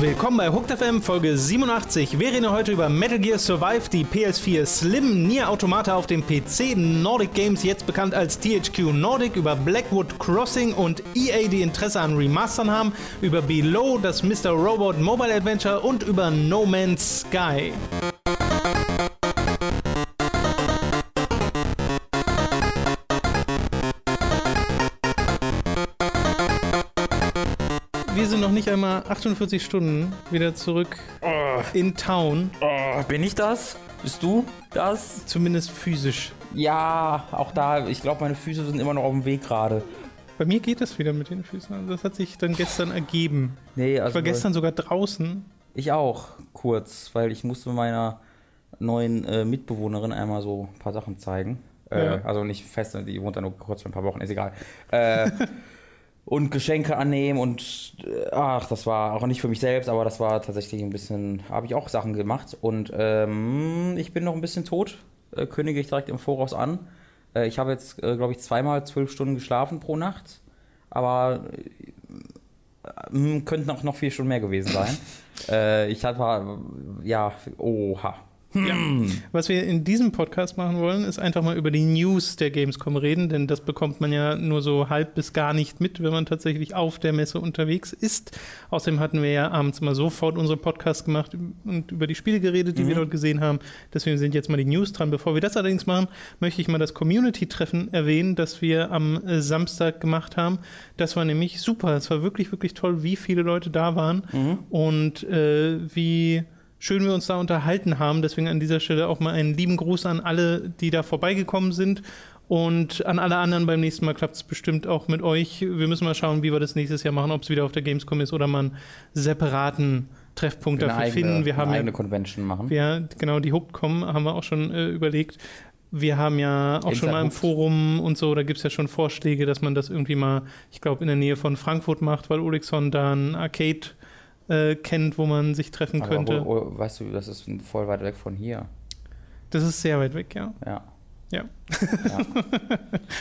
Willkommen bei Hooked FM Folge 87. Wir reden heute über Metal Gear Survive, die PS4 Slim, Nier Automata auf dem PC, Nordic Games, jetzt bekannt als THQ Nordic, über Blackwood Crossing und EA, die Interesse an Remastern haben, über Below, das Mr. Robot Mobile Adventure und über No Man's Sky. Nicht einmal 48 Stunden wieder zurück Oh, in Town, oh, bin ich das? Bist du das? zumindest physisch. Ja, auch da, ich glaube, meine Füße sind immer noch auf dem Weg gerade. Bei mir geht das wieder mit den Füßen. Das hat sich dann gestern ergeben. Nee, also Ich war gestern sogar draußen. Ich auch, kurz, weil ich musste meiner neuen äh, Mitbewohnerin einmal so ein paar Sachen zeigen. Äh, Ja. Also nicht fest, die wohnt da nur kurz für ein paar Wochen, ist egal. Äh, und Geschenke annehmen und äh, ach, das war auch nicht für mich selbst, aber das war tatsächlich ein bisschen, habe ich auch Sachen gemacht und ähm, ich bin noch ein bisschen tot, äh, kündige ich direkt im Voraus an. Äh, ich habe jetzt, äh, glaube ich, zweimal zwölf Stunden geschlafen pro Nacht, aber äh, könnten auch noch vier Stunden mehr gewesen sein. äh, ich hatte, ja, oha. Was wir in diesem Podcast machen wollen, ist einfach mal über die News der Gamescom reden, denn das bekommt man ja nur so halb bis gar nicht mit, wenn man tatsächlich auf der Messe unterwegs ist. Außerdem hatten wir ja abends mal sofort unsere Podcast gemacht und über die Spiele geredet, die wir dort gesehen haben. Deswegen sind jetzt mal die News dran. Bevor wir das allerdings machen, möchte ich mal das Community-Treffen erwähnen, das wir am äh, Samstag gemacht haben. Das war nämlich super. Es war wirklich, wirklich toll, wie viele Leute da waren und äh, wie schön wir uns da unterhalten haben. Deswegen an dieser Stelle auch mal einen lieben Gruß an alle, die da vorbeigekommen sind. Und an alle anderen beim nächsten Mal klappt es bestimmt auch mit euch. Wir müssen mal schauen, wie wir das nächstes Jahr machen, ob es wieder auf der Gamescom ist oder mal einen separaten Treffpunkt dafür eigene, finden. Wir haben eine ja eigene Convention machen. wir, genau, die Hooked.com haben wir auch schon äh, überlegt. Wir haben ja auch schon Inside mal im. Forum und so, da gibt es ja schon Vorschläge, dass man das irgendwie mal, ich glaube, in der Nähe von Frankfurt macht, weil Olixon da ein Arcade äh, kennt, wo man sich treffen Aber könnte. wo, wo, weißt du, das ist voll weit weg von hier. Das ist sehr weit weg, ja. Ja. Ja. ja.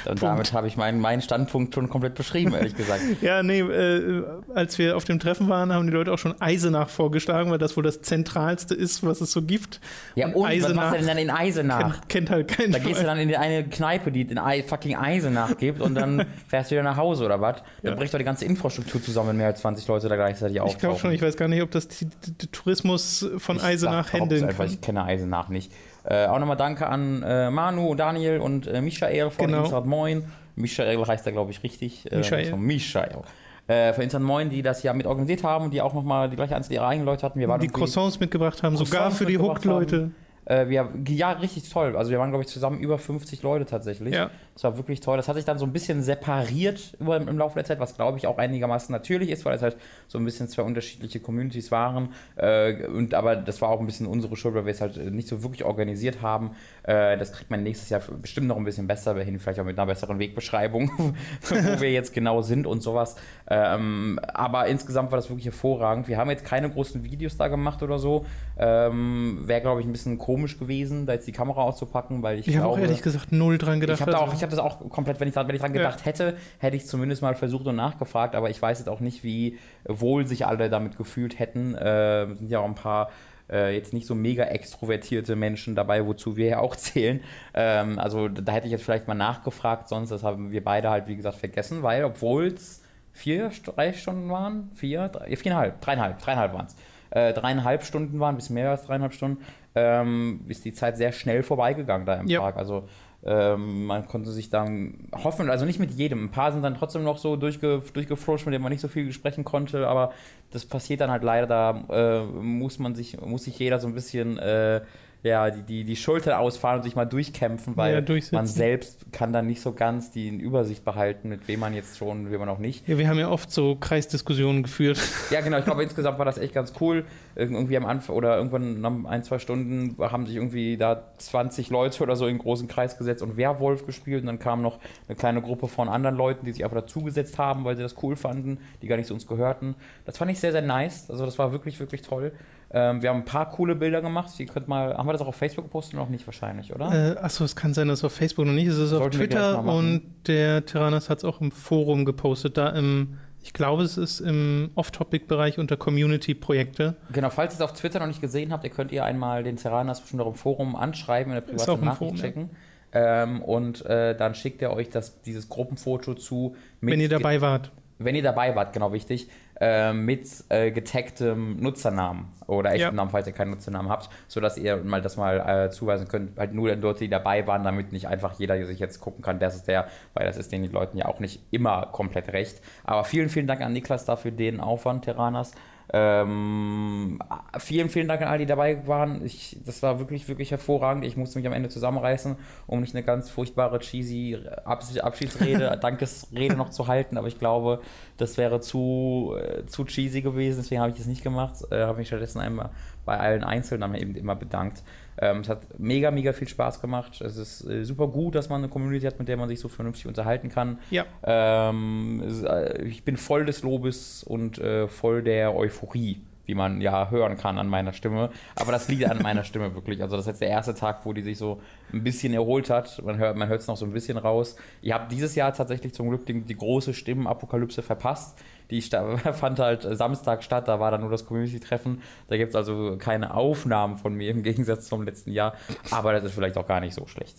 Und damit habe ich meinen, meinen Standpunkt schon komplett beschrieben, ehrlich gesagt. Ja, nee, äh, als wir auf dem Treffen waren, haben die Leute auch schon Eisenach vorgeschlagen, weil das wohl das Zentralste ist, was es so gibt. Ja, und, was machst du denn dann in Eisenach? kennt, kennt halt kein Da gehst du dann in die eine Kneipe, die den fucking Eisenach gibt und dann fährst du wieder nach Hause oder was? Dann Ja. bricht doch die ganze Infrastruktur zusammen, wenn mehr als 20 Leute da gleichzeitig auftauchen. Ich glaube schon, ich weiß gar nicht, ob das die, die, die Tourismus von Ich Eisenach händeln einfach, kann. Ich kenne Eisenach nicht. Äh, auch nochmal danke an äh, Manu, Daniel und äh, Michael von Genau. Insert Moin. Michael heißt er, glaube ich, richtig. Äh, Michael. von Michael. Äh, von Insert Moin, die das ja mit organisiert haben und die auch nochmal die gleiche Anzahl ihrer eigenen Leute hatten. Wir waren Die Croissants mitgebracht haben, sogar Croissants für die Hooked-Leute. Äh, wir, ja, richtig toll. Also wir waren, glaube ich, zusammen über 50 Leute tatsächlich. Ja. Das war wirklich toll. Das hat sich dann so ein bisschen separiert über, im Laufe der Zeit, was, glaube ich, auch einigermaßen natürlich ist, weil es halt so ein bisschen zwei unterschiedliche Communities waren. Äh, und, aber das war auch ein bisschen unsere Schuld, weil wir es halt nicht so wirklich organisiert haben. Äh, das kriegt man nächstes Jahr bestimmt noch ein bisschen besser hin, vielleicht auch mit einer besseren Wegbeschreibung, wo wir jetzt genau sind und sowas. Ähm, aber insgesamt war das wirklich hervorragend. Wir haben jetzt keine großen Videos da gemacht oder so. Ähm, Wäre, glaube ich, ein bisschen komisch gewesen, da jetzt die Kamera auszupacken, weil ich, Ich habe auch ehrlich gesagt null dran gedacht. Ich habe da also- auch, ich habe das auch komplett, wenn ich, dran- wenn ich dran Ja. gedacht hätte, hätte ich zumindest mal versucht und nachgefragt, aber ich weiß jetzt auch nicht, wie wohl sich alle damit gefühlt hätten. Äh, sind ja auch ein paar äh, jetzt nicht so mega extrovertierte Menschen dabei, wozu wir ja auch zählen. Ähm, also da hätte ich jetzt vielleicht mal nachgefragt, sonst das haben wir beide halt, wie gesagt, vergessen, weil obwohl es vier, drei Stunden waren, vier, drei, viereinhalb, dreieinhalb, dreieinhalb waren es. Äh, dreieinhalb Stunden waren, bis mehr als dreieinhalb Stunden, ähm, ist die Zeit sehr schnell vorbeigegangen da im Ja. Park. Also ähm, man konnte sich dann hoffen, also nicht mit jedem. Ein paar sind dann trotzdem noch so durchge, durchgeflutscht, mit denen man nicht so viel sprechen konnte, aber das passiert dann halt leider, da äh, muss man sich, muss sich jeder so ein bisschen äh, ja, die, die, die Schulter ausfahren und sich mal durchkämpfen, weil Ja, man selbst kann dann nicht so ganz die Übersicht behalten, mit wem man jetzt schon, wem man noch nicht. Ja, wir haben ja oft so Kreisdiskussionen geführt. Ja, genau, ich glaube, insgesamt war das echt ganz cool. Ir- Irgendwie am Anfang oder irgendwann nach ein, zwei Stunden haben sich irgendwie da 20 Leute oder so in großen Kreis gesetzt und Werwolf gespielt. Und dann kam noch eine kleine Gruppe von anderen Leuten, die sich einfach dazugesetzt haben, weil sie das cool fanden, die gar nicht zu uns gehörten. Das fand ich sehr, sehr nice. Also, das war wirklich, wirklich toll. Ähm, wir haben ein paar coole Bilder gemacht. Ihr könnt mal, haben wir das auch auf Facebook gepostet? Noch nicht wahrscheinlich, oder? Äh, achso, es kann sein, dass es auf Facebook noch nicht ist. Es ist auf Twitter und der Tyrannos hat es auch im Forum gepostet. Da im, ich glaube, es ist im Off-Topic-Bereich unter Community-Projekte. Genau, falls ihr es auf Twitter noch nicht gesehen habt, ihr könnt ihr einmal den Terranas bestimmt auch im Forum anschreiben, in der privaten Nachricht Forum, ja. schicken. Ähm, und äh, dann schickt er euch das, dieses Gruppenfoto zu. Wenn ihr dabei wart. wenn ihr dabei wart, genau wichtig, äh, mit äh, getagtem Nutzernamen oder echten Ja. Namen, falls ihr keinen Nutzernamen habt, sodass ihr mal das mal äh, zuweisen könnt, halt nur Leute, die dabei waren, damit nicht einfach jeder sich jetzt gucken kann, das ist der, weil das ist den Leuten ja auch nicht immer komplett recht. Aber vielen, vielen Dank an Niklas dafür den Aufwand, Terranas. Ähm, vielen, vielen Dank an all die dabei waren. Ich, das war wirklich, wirklich hervorragend. Ich musste mich am Ende zusammenreißen, um nicht eine ganz furchtbare, cheesy Abs Abschiedsrede, Dankesrede noch zu halten. Aber ich glaube, das wäre zu, äh, zu cheesy gewesen. Deswegen habe ich das nicht gemacht. Äh, habe mich stattdessen einmal bei allen einzeln dann eben immer bedankt. Ähm, es hat mega, mega viel Spaß gemacht. Es ist äh, super gut, dass man eine Community hat, mit der man sich so vernünftig unterhalten kann. Ja. Ähm, es- äh, ich bin voll des Lobes und äh, voll der Euphorie, wie man ja hören kann an meiner Stimme. Aber das liegt an meiner Stimme wirklich. Also das ist jetzt der erste Tag, wo die sich so ein bisschen erholt hat. Man hört man es noch so ein bisschen raus. Ich habe dieses Jahr tatsächlich zum Glück die, die große Stimmenapokalypse verpasst. Die fand halt Samstag statt, da war dann nur das Community-Treffen. Da gibt es also keine Aufnahmen von mir im Gegensatz zum letzten Jahr. Aber das ist vielleicht auch gar nicht so schlecht.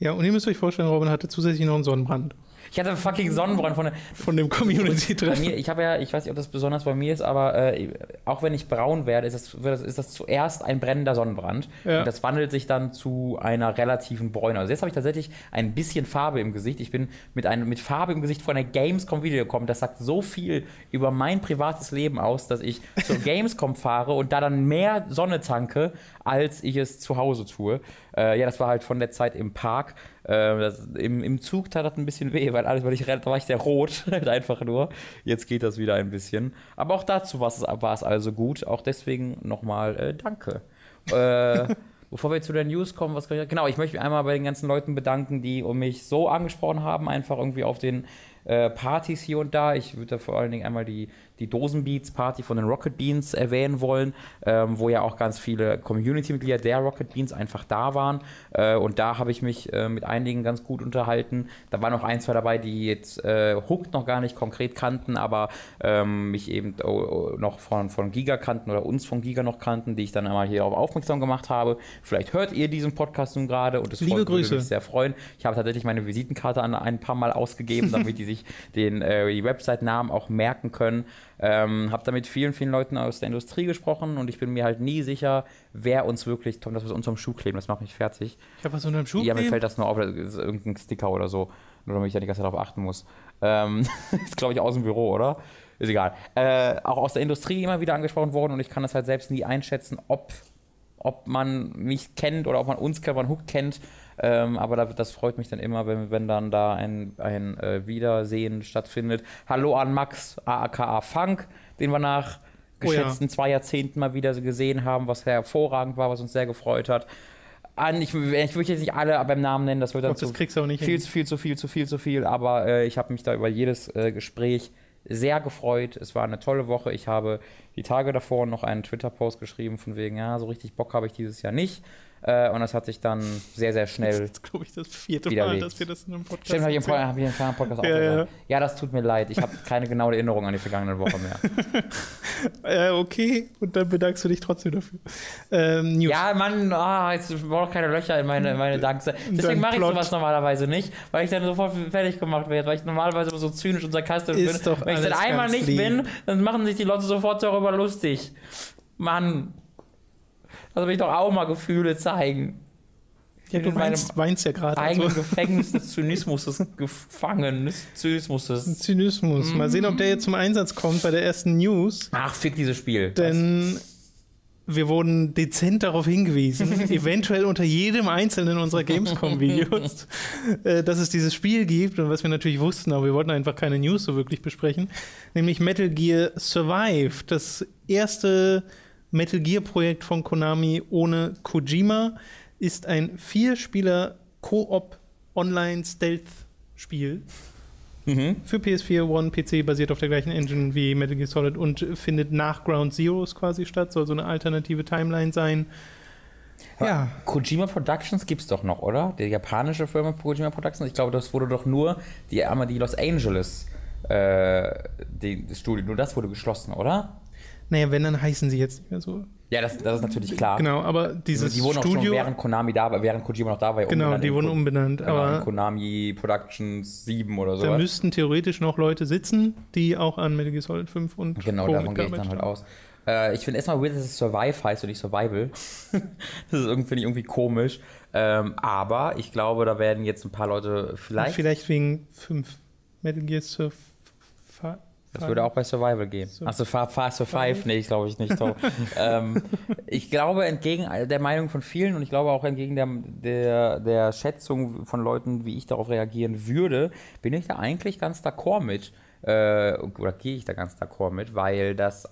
Ja, und ihr müsst euch vorstellen, Robin hatte zusätzlich noch einen Sonnenbrand Ich hatte einen fucking Sonnenbrand von der, von dem Community-Treffen. ich habe ja, ich weiß nicht, ob das besonders bei mir ist, aber äh, auch wenn ich braun werde, ist das, ist das zuerst ein brennender Sonnenbrand. Ja. Und das wandelt sich dann zu einer relativen Bräune. Also jetzt habe ich tatsächlich ein bisschen Farbe im Gesicht. Ich bin mit, einem, mit Farbe im Gesicht von der Gamescom Video gekommen. Das sagt so viel über mein privates Leben aus, dass ich zur Gamescom fahre und da dann mehr Sonne tanke, als ich es zu Hause tue. Äh, ja, das war halt von der Zeit im Park. Äh, das, im, Im Zug tat das ein bisschen weh, weil alles, weil ich da war ich sehr rot, halt einfach nur. Jetzt geht das wieder ein bisschen. Aber auch dazu war es, war es also gut. Auch deswegen nochmal äh, Danke. Äh, Bevor wir zu der News kommen, was kann ich, genau, ich möchte mich einmal bei den ganzen Leuten bedanken, die um mich so angesprochen haben, einfach irgendwie auf den äh, Partys hier und da. Ich würde da vor allen Dingen einmal die, die Dosenbeats-Party von den Rocket Beans erwähnen wollen, ähm, wo ja auch ganz viele Community-Mitglieder der Rocket Beans einfach da waren. Äh, und da habe ich mich äh, mit einigen ganz gut unterhalten. Da waren noch ein, zwei dabei, die jetzt äh, Hooked noch gar nicht konkret kannten, aber ähm, mich eben oh, oh, noch von, von Giga kannten oder uns von Giga noch kannten, die ich dann einmal hier darauf aufmerksam gemacht habe. Vielleicht hört ihr diesen Podcast nun gerade und es Liebe freut- würde mich sehr freuen. Ich habe tatsächlich meine Visitenkarte an ein paar Mal ausgegeben, damit die sich den äh, die Website-Namen auch merken können. Ähm, habe damit vielen, vielen Leuten aus der Industrie gesprochen und ich bin mir halt nie sicher, wer uns wirklich, Tom, das was uns am Schuh kleben, das macht mich fertig. Ich habe was unter dem Schuh. Ja, mir kleben. fällt das nur auf, das ist irgendein Sticker oder so, nur damit ich da die ganze Zeit darauf achten muss. Ähm, ist, glaube ich, aus dem Büro, oder? Ist egal. Äh, auch aus der Industrie immer wieder angesprochen worden und ich kann das halt selbst nie einschätzen, ob, ob man mich kennt oder ob man uns kennt, ob man Hook kennt. Ähm, aber da, das freut mich dann immer, wenn, wenn dann da ein, ein äh, Wiedersehen stattfindet. Hallo an Max, aka Funk, den wir nach Oh ja. geschätzten zwei Jahrzehnten mal wieder gesehen haben, was hervorragend war, was uns sehr gefreut hat. An, ich, ich möchte jetzt nicht alle beim Namen nennen, das wird dann zu auch nicht viel zu viel, zu viel, zu viel, zu viel. Aber äh, ich habe mich da über jedes äh, Gespräch sehr gefreut. Es war eine tolle Woche. Ich habe die Tage davor noch einen Twitter-Post geschrieben, von wegen, ja, so richtig Bock habe ich dieses Jahr nicht. Äh, und das hat sich dann sehr, sehr Das schnell. ist, glaube ich, das vierte. Mal, dass wir das in einem Podcast Stimmt, habe ich hab ich im vorherigen Podcast auch Ja, ja. gesagt. Ja, das tut mir leid. Ich habe keine genaue Erinnerung an die vergangene Woche mehr. Äh, okay, und dann bedankst du dich trotzdem dafür. Ähm. Ja, Mann, ah, jetzt brauche ich keine Löcher in meine, in meine Danks. Deswegen Dein mache ich sowas normalerweise nicht, weil ich dann sofort fertig gemacht werde, weil ich normalerweise immer so zynisch und sarkastisch Ist bin. doch Wenn ich dann einmal nicht lieb. bin, dann machen sich die Leute sofort darüber lustig. Mann. Also will ich doch auch mal Gefühle zeigen. Ja, du in meinem weinst, ja gerade. eigenen Also. Gefängnis des Zynismus gefangen. Des Zynismus. Zynismus. Mal sehen, ob der jetzt zum Einsatz kommt bei der ersten News. Ach, fick dieses Spiel. Denn wir wurden dezent darauf hingewiesen, eventuell unter jedem einzelnen unserer Gamescom-Videos, äh, dass es dieses Spiel gibt und was wir natürlich wussten, aber wir wollten einfach keine News so wirklich besprechen, nämlich Metal Gear Survive, das erste Metal Gear-Projekt von Konami ohne Kojima, ist ein Vierspieler Koop Online Stealth Spiel mhm. für PS4, One, PC, basiert auf der gleichen Engine wie Metal Gear Solid und findet nach Ground Zeroes quasi statt, soll so eine alternative Timeline sein. Ja. Kojima Productions gibt es doch noch, oder? Die japanische Firma Kojima Productions. Ich glaube, das wurde doch nur die, einmal die Los Angeles äh, die, das Studio, nur das wurde geschlossen, oder? Naja, wenn, dann heißen sie jetzt nicht mehr so. Ja, das, das ist natürlich klar. Genau, aber dieses Die wurden Studio, auch schon während Konami da war, während Kojima noch da war. Genau, die wurden umbenannt. Genau, aber Konami Productions 7 oder so. Da müssten theoretisch noch Leute sitzen, die auch an Metal Gear Solid 5 und Genau, Co davon gehe ich dann halt aus. Äh, ich finde erstmal weird, dass es Survive heißt und nicht Survival. das ist irgendwie, irgendwie komisch. Ähm, aber ich glaube, da werden jetzt ein paar Leute vielleicht. vielleicht wegen 5 Metal Gear Survive. Das würde auch bei Survival gehen. So. Achso, Far, Far Survive? Nee, ich glaube ich nicht. ähm, ich glaube, entgegen der Meinung von vielen und ich glaube auch entgegen der, der, der Schätzung von Leuten, wie ich darauf reagieren würde, bin ich da eigentlich ganz d'accord mit. Äh, oder gehe ich da ganz d'accord mit, weil das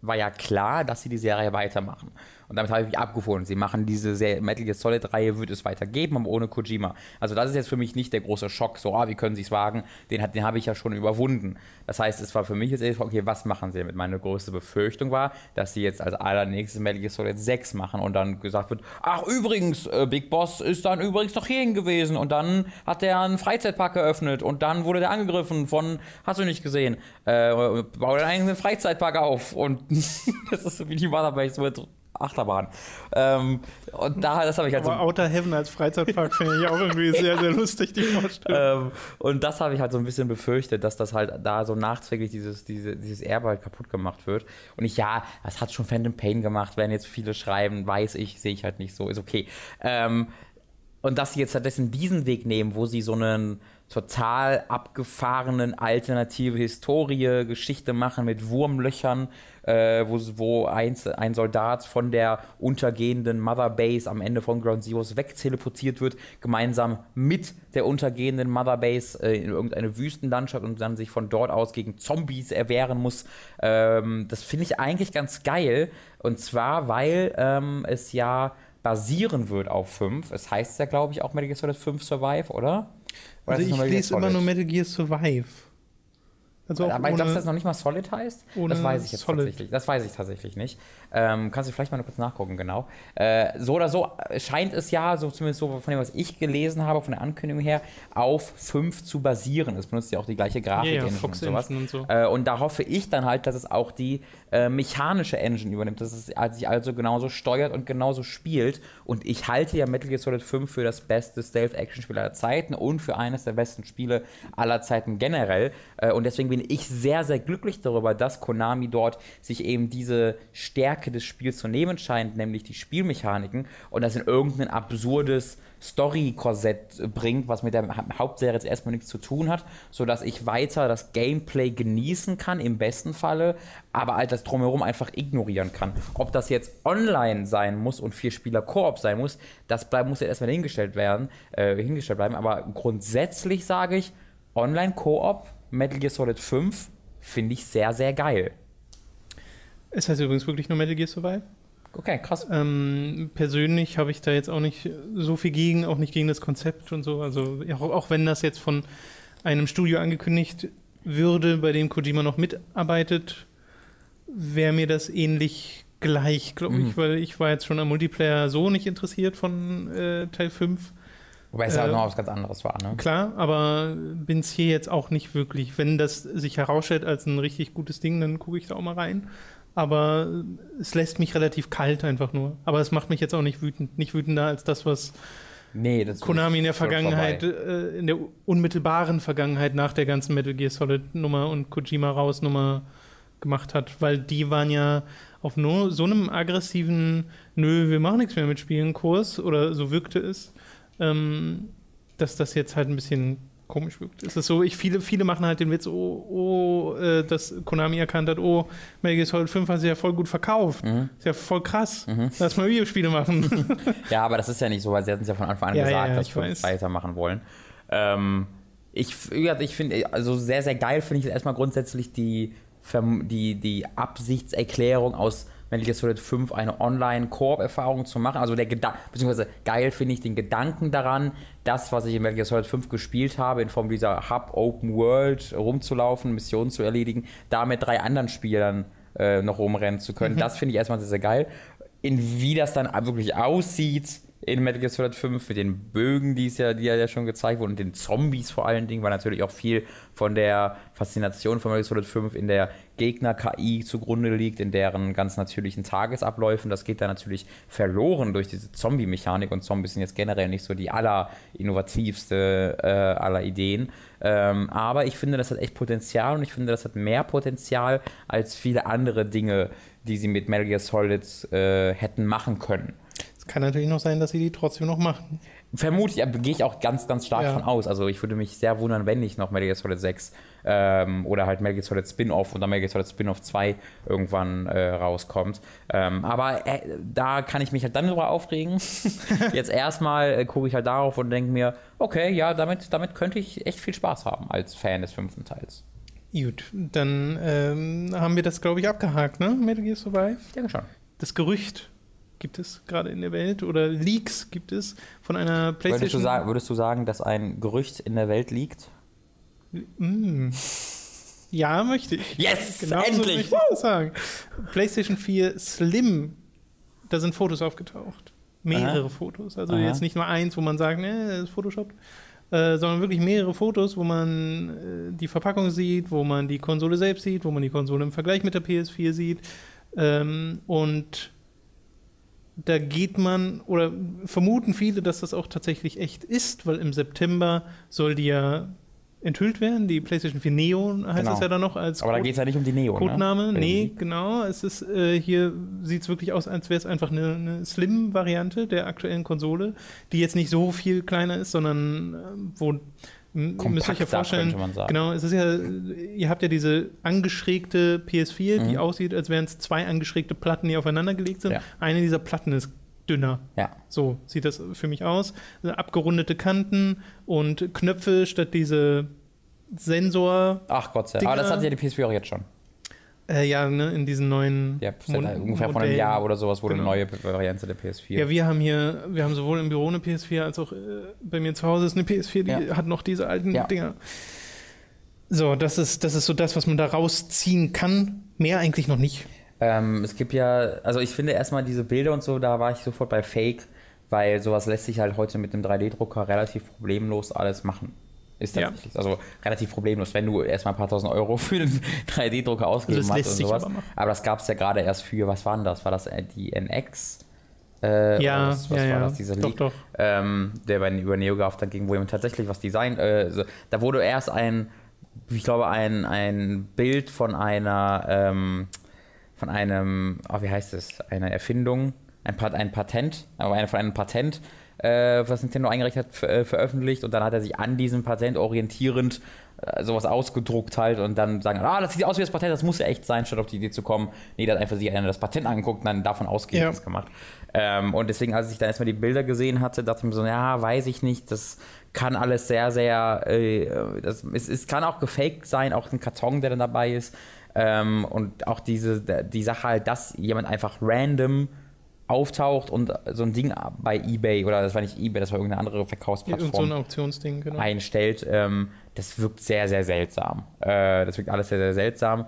war ja klar, dass sie die Serie weitermachen. Und damit habe ich mich abgefunden. Sie machen diese Serie, Metal Gear Solid-Reihe, wird es weitergeben, aber ohne Kojima. Also das ist jetzt für mich nicht der große Schock. So, ah, wie können sie es wagen? Den, den habe ich ja schon überwunden. Das heißt, es war für mich jetzt okay, was machen sie damit? Meine größte Befürchtung war, dass sie jetzt als allernächstes Metal Gear Solid 6 machen und dann gesagt wird, ach übrigens, äh, Big Boss ist dann übrigens noch hierhin gewesen und dann hat er einen Freizeitpark eröffnet und dann wurde der angegriffen von, hast du nicht gesehen, äh, bau deinen eigenen Freizeitpark auf und das ist so wie die Motherbass wird Achterbahn. Ähm, und da, das habe ich halt Aber so. Outer Heaven als Freizeitpark finde ich auch irgendwie sehr, sehr lustig, die Vorstellung. Ähm, und das habe ich halt so ein bisschen befürchtet, dass das halt da so nachträglich dieses, diese, dieses Erbe halt kaputt gemacht wird. Und ich, ja, das hat schon Phantom Pain gemacht, wenn jetzt viele schreiben, weiß ich, sehe ich halt nicht so, ist okay. Ähm, und dass sie jetzt stattdessen diesen Weg nehmen, wo sie so einen total abgefahrenen alternative Historie, Geschichte machen mit Wurmlöchern, äh, wo, wo ein, ein Soldat von der untergehenden Mother Base am Ende von Ground Zeroes wegteleportiert wird, gemeinsam mit der untergehenden Mother Base äh, in irgendeine Wüstenlandschaft und dann sich von dort aus gegen Zombies erwehren muss. Ähm, das finde ich eigentlich ganz geil. Und zwar, weil ähm, es ja basieren wird auf 5. Es heißt ja, glaube ich, auch Metal Gear Solid 5 Survive, oder? oder also ich lese immer nur Metal Gear Survive. Also aber ich glaube, dass das noch nicht mal Solid heißt. Das weiß ich jetzt Solid. tatsächlich. Das weiß ich tatsächlich nicht. Ähm, kannst du vielleicht mal kurz nachgucken, genau. Äh, so oder so scheint es ja, so zumindest so von dem, was ich gelesen habe, von der Ankündigung her, auf 5 zu basieren. Es benutzt ja auch die gleiche Grafik yeah, und sowas. Und, so. äh, und da hoffe ich dann halt, dass es auch die äh, mechanische Engine übernimmt, dass es sich also genauso steuert und genauso spielt. Und ich halte ja Metal Gear Solid 5 für das beste Stealth-Action-Spiel aller Zeiten und für eines der besten Spiele aller Zeiten generell. Äh, und deswegen bin ich sehr, sehr glücklich darüber, dass Konami dort sich eben diese Stärke Stärke des Spiels zu nehmen scheint, nämlich die Spielmechaniken, und das in irgendein absurdes Story-Korsett bringt, was mit der Hauptserie jetzt erstmal nichts zu tun hat, sodass ich weiter das Gameplay genießen kann, im besten Falle, aber all das drumherum einfach ignorieren kann. Ob das jetzt online sein muss und vier Spieler Koop sein muss, das bleib, muss ja erstmal hingestellt werden, äh, hingestellt bleiben, aber grundsätzlich sage ich, Online-Koop, Metal Gear Solid 5, finde ich sehr, sehr geil. Es heißt übrigens wirklich nur Metal Gear Survive. Okay, krass. Ähm, persönlich habe ich da jetzt auch nicht so viel gegen, auch nicht gegen das Konzept und so. Also auch, auch wenn das jetzt von einem Studio angekündigt würde, bei dem Kojima noch mitarbeitet, wäre mir das ähnlich gleich, glaube mhm. ich, weil ich war jetzt schon am Multiplayer so nicht interessiert von äh, Teil 5. Wobei es ja äh, noch was ganz anderes war, ne? Klar, aber bin es hier jetzt auch nicht wirklich. Wenn das sich herausstellt als ein richtig gutes Ding, dann gucke ich da auch mal rein aber es lässt mich relativ kalt einfach nur. Aber es macht mich jetzt auch nicht wütend. Nicht wütender als das, was nee, das Konami in der Vergangenheit, äh, in der unmittelbaren Vergangenheit nach der ganzen Metal Gear Solid Nummer und Kojima raus Nummer gemacht hat. Weil die waren ja auf nur so einem aggressiven, nö, wir machen nichts mehr mit Spielen Kurs oder so wirkte es, ähm, dass das jetzt halt ein bisschen komisch wirkt. Es ist so, ich, viele, viele machen halt den Witz, oh, oh äh, dass Konami erkannt hat, oh, Metal Gear Solid 5 hat sich ja voll gut verkauft. Mhm. Ist ja voll krass. Mhm. Lass mal Videospiele machen. ja, aber das ist ja nicht so, weil sie hatten es ja von Anfang an ja, gesagt, ja, dass wir weitermachen wollen. Ähm, ich ja, ich finde, also sehr, sehr geil finde ich erstmal grundsätzlich die, die, die Absichtserklärung aus Metal Gear Solid 5 eine Online-Koop-Erfahrung zu machen. Also der Gedanke, beziehungsweise geil finde ich den Gedanken daran, das, was ich in Metal Gear Solid 5 gespielt habe, in Form dieser Hub Open World rumzulaufen, Missionen zu erledigen, da mit drei anderen Spielern äh, noch rumrennen zu können. Mhm. Das finde ich erstmal sehr, sehr geil. In wie das dann wirklich aussieht, in Metal Gear Solid 5 mit den Bögen, die, ja, die ja schon gezeigt wurden und den Zombies vor allen Dingen, weil natürlich auch viel von der Faszination von Metal Gear Solid 5 in der Gegner-KI zugrunde liegt, in deren ganz natürlichen Tagesabläufen. Das geht da natürlich verloren durch diese Zombie-Mechanik und Zombies sind jetzt generell nicht so die allerinnovativste äh, aller Ideen. Ähm, aber ich finde, das hat echt Potenzial und ich finde, das hat mehr Potenzial als viele andere Dinge, die sie mit Metal Gear Solid äh, hätten machen können. Es kann natürlich noch sein, dass sie die trotzdem noch machen. Vermutlich, gehe ich auch ganz, ganz stark ja. von aus. Also ich würde mich sehr wundern, wenn nicht noch Metal Gear Solid 6 ähm, oder halt Metal Gear Solid Spin-Off oder Metal Gear Solid Spin-Off 2 irgendwann äh, rauskommt. Ähm, aber äh, da kann ich mich halt dann drüber aufregen. Jetzt erstmal äh, gucke ich halt darauf und denke mir, okay, ja, damit, damit könnte ich echt viel Spaß haben als Fan des fünften Teils. Gut, dann ähm, haben wir das, glaube ich, abgehakt, ne? Metal Gear Survive? Ich denke schon. Das Gerücht gibt es gerade in der Welt oder Leaks gibt es von einer PlayStation. Würdest du, sagen, würdest du sagen, dass ein Gerücht in der Welt liegt? Mm. Ja, möchte ich. Yes, genau endlich! So ich sagen. PlayStation 4 Slim, da sind Fotos aufgetaucht. Mehrere Aha. Fotos. Also Aha. jetzt nicht nur eins, wo man sagt, ne, das ist Photoshop. Äh, sondern wirklich mehrere Fotos, wo man äh, die Verpackung sieht, wo man die Konsole selbst sieht, wo man die Konsole im Vergleich mit der PS4 sieht. Ähm, und da geht man oder vermuten viele, dass das auch tatsächlich echt ist, weil im September soll die ja enthüllt werden. Die PlayStation 4 Neo heißt genau. es ja dann noch als Aber Code da geht es ja nicht um die Neo. Ne? Codename. Ne? Nee, genau. Es ist äh, hier sieht es wirklich aus, als wäre es einfach eine, eine Slim-Variante der aktuellen Konsole, die jetzt nicht so viel kleiner ist, sondern äh, wo Kompakter, müsst euch ja vorstellen, genau, es ist ja, ihr habt ja diese angeschrägte PS4, mhm. die aussieht, als wären es zwei angeschrägte Platten, die aufeinander gelegt sind. Ja. Eine dieser Platten ist dünner. Ja. So sieht das für mich aus. Abgerundete Kanten und Knöpfe statt diese Sensor. Ach Gott sei Dank. Aber das hat ja die PS4 auch jetzt schon. Äh, ja, ne, in diesen neuen. Ja, halt ungefähr von einem Jahr oder sowas wurde genau. eine neue Variante der PS4. Ja, wir haben hier, wir haben sowohl im Büro eine PS4 als auch äh, bei mir zu Hause ist eine PS4, die ja. hat noch diese alten ja. Dinger. So, das ist, das ist so das, was man da rausziehen kann. Mehr eigentlich noch nicht. Ähm, es gibt ja, also ich finde erstmal diese Bilder und so, da war ich sofort bei Fake, weil sowas lässt sich halt heute mit dem 3D-Drucker relativ problemlos alles machen. Ist tatsächlich. Ja. Also relativ problemlos, wenn du erstmal ein paar tausend Euro für den 3D-Drucker ausgegeben hast und sowas. Aber, aber, das gab es ja gerade erst für, was waren das? War das äh, die NX? Äh, ja, was, was ja, war das, dieser Leak, doch, doch. Ähm, der bei über NeoGAF dann ging, wo jemand tatsächlich was designt. Äh, so, da wurde erst ein, ich glaube, ein, ein Bild von einer, ähm, von einem, oh, wie heißt es, einer Erfindung, ein, ein Patent, aber von einem Patent äh, was Nintendo eingerechnet hat, äh, veröffentlicht und dann hat er sich an diesem Patent orientierend äh, sowas ausgedruckt halt und dann sagen, ah, das sieht aus wie das Patent, das muss ja echt sein, statt auf die Idee zu kommen, nee, der hat einfach sich einer das Patent angeguckt und dann davon ausgehend ja. das gemacht. Ähm, und deswegen, als ich dann erstmal die Bilder gesehen hatte, dachte ich mir so, ja, weiß ich nicht, das kann alles sehr, sehr, äh, das, es, es kann auch gefaked sein, auch ein Karton, der dann dabei ist. Ähm, und auch diese, die Sache halt, dass jemand einfach random auftaucht und so ein Ding bei eBay oder das war nicht eBay, das war irgendeine andere Verkaufsplattform. So ein Auktionsding, genau. Einstellt, ähm, das wirkt sehr, sehr seltsam. Äh, das wirkt alles sehr, sehr seltsam.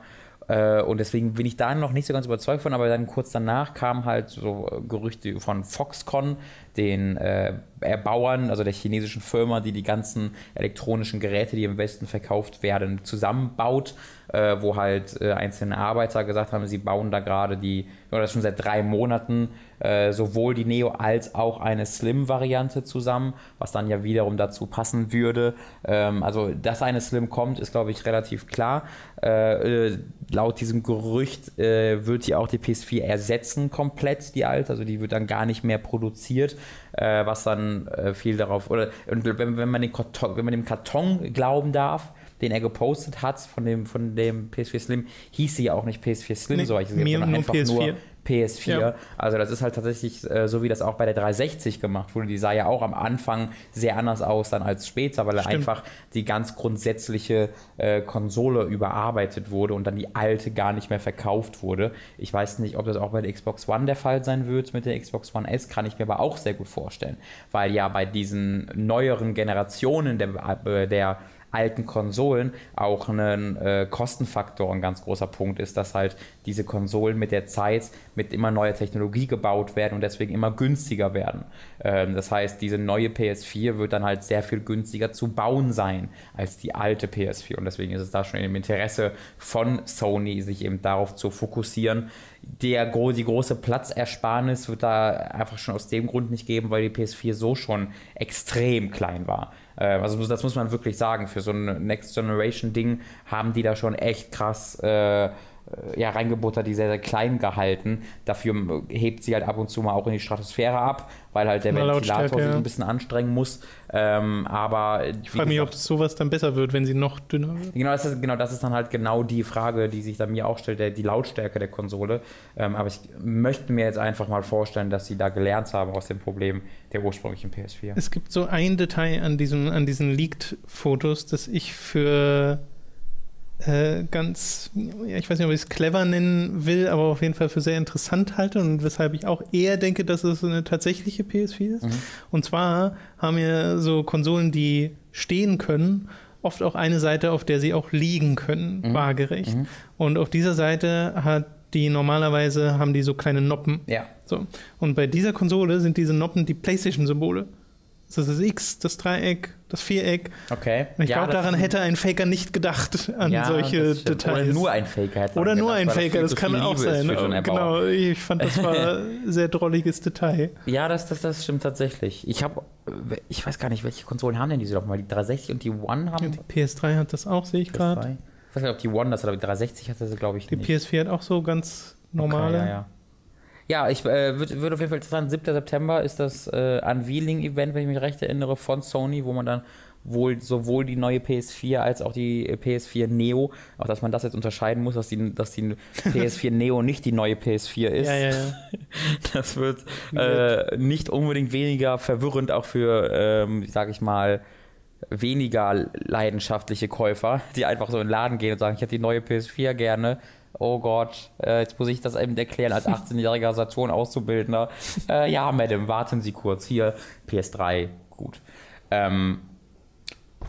Äh, und deswegen bin ich da noch nicht so ganz überzeugt von, aber dann kurz danach kamen halt so Gerüchte von Foxconn, den äh, Erbauern, also der chinesischen Firma, die die ganzen elektronischen Geräte, die im Westen verkauft werden, zusammenbaut, äh, wo halt äh, einzelne Arbeiter gesagt haben, sie bauen da gerade die, oder schon seit drei Monaten, äh, sowohl die Neo als auch eine Slim-Variante zusammen, was dann ja wiederum dazu passen würde. Ähm, also, dass eine Slim kommt, ist, glaube ich, relativ klar. Äh, äh, laut diesem Gerücht wird die auch die PS4 ersetzen komplett, die alte, also die wird dann gar nicht mehr produziert was dann viel darauf, oder wenn, wenn, man den Karton, wenn man dem Karton glauben darf, den er gepostet hat von dem, von dem PS4 Slim, hieß sie ja auch nicht PS4 Slim, Nee, so ich sondern einfach PS4. nur PS4. Ja. Also das ist halt tatsächlich äh, so, wie das auch bei der 360 gemacht wurde. Die sah ja auch am Anfang sehr anders aus dann als später, weil Stimmt. einfach die ganz grundsätzliche äh, Konsole überarbeitet wurde und dann die alte gar nicht mehr verkauft wurde. Ich weiß nicht, ob das auch bei der Xbox One der Fall sein wird. Mit der Xbox One S kann ich mir aber auch sehr gut vorstellen, weil ja bei diesen neueren Generationen der, äh, der alten Konsolen auch ein äh, Kostenfaktor ein ganz großer Punkt ist, dass halt diese Konsolen mit der Zeit mit immer neuer Technologie gebaut werden und deswegen immer günstiger werden. Ähm, das heißt, diese neue PS4 wird dann halt sehr viel günstiger zu bauen sein als die alte PS4 und deswegen ist es da schon im Interesse von Sony, sich eben darauf zu fokussieren. Der, die große Platzersparnis wird da einfach schon aus dem Grund nicht geben, weil die PS4 so schon extrem klein war. Äh, Also das muss man wirklich sagen. Für so ein Next Generation Ding haben die da schon echt krass äh, ja, reingebuttert, die sehr, sehr klein gehalten. Dafür hebt sie halt ab und zu mal auch in die Stratosphäre ab, weil halt der Mal Ventilator Lautstärke, sich ja. ein bisschen anstrengen muss. Ähm, aber Ich frage mich, ob sowas dann besser wird, wenn sie noch dünner wird. Genau das, ist, genau, das ist dann halt genau die Frage, die sich dann mir auch stellt, der, die Lautstärke der Konsole. Ähm, aber ich möchte mir jetzt einfach mal vorstellen, dass sie da gelernt haben aus dem Problem der ursprünglichen PS4. Es gibt so ein Detail an, diesem, an diesen Leaked-Fotos, das ich für äh, ganz, ja, ich weiß nicht, ob ich es clever nennen will, aber auf jeden Fall für sehr interessant halte und weshalb ich auch eher denke, dass es eine tatsächliche PS4 ist. Mhm. Und zwar haben wir so Konsolen, die stehen können, oft auch eine Seite, auf der sie auch liegen können, Mhm. waagerecht. Mhm. Und auf dieser Seite hat die normalerweise haben die so kleine Noppen. Ja. So. Und bei dieser Konsole sind diese Noppen die PlayStation-Symbole. Das ist das X, das Dreieck, das Viereck. Okay. Und ich Ja, glaube, das- daran hätte ein Faker nicht gedacht, an ja, solche das. Details. Oder nur ein Faker. hätte Oder nur gedacht, ein Faker, das zu kann auch sein. Genau, ich fand, das war ein sehr drolliges Detail. Ja, das, das, das stimmt tatsächlich. Ich habe, ich weiß gar nicht, welche Konsolen haben denn diese doch mal? Die 360 und die One haben. Die PS3 hat das auch, sehe ich gerade. PS3? Ich weiß nicht, ob die One das hat, aber die 360 hatte sie, glaube ich, Die nicht. PS4 hat auch so ganz normale. Okay, ja, ja. Ja, ich äh, würde würd auf jeden Fall sagen, 7. September ist das äh, Unveiling-Event, wenn ich mich recht erinnere, von Sony, wo man dann wohl sowohl die neue PS4 als auch die äh, PS4 Neo, auch dass man das jetzt unterscheiden muss, dass die, dass die PS4 Neo nicht die neue PS4 ist. Ja, ja, ja. Das wird äh, nicht unbedingt weniger verwirrend, auch für, ähm, sage ich mal, weniger leidenschaftliche Käufer, die einfach so in den Laden gehen und sagen, ich hätte die neue PS4 gerne. Oh Gott, äh, jetzt muss ich das eben erklären als 18-jähriger Saturn-Auszubildender. Äh, ja, Madame, warten Sie kurz. Hier, PS3, gut. Ähm,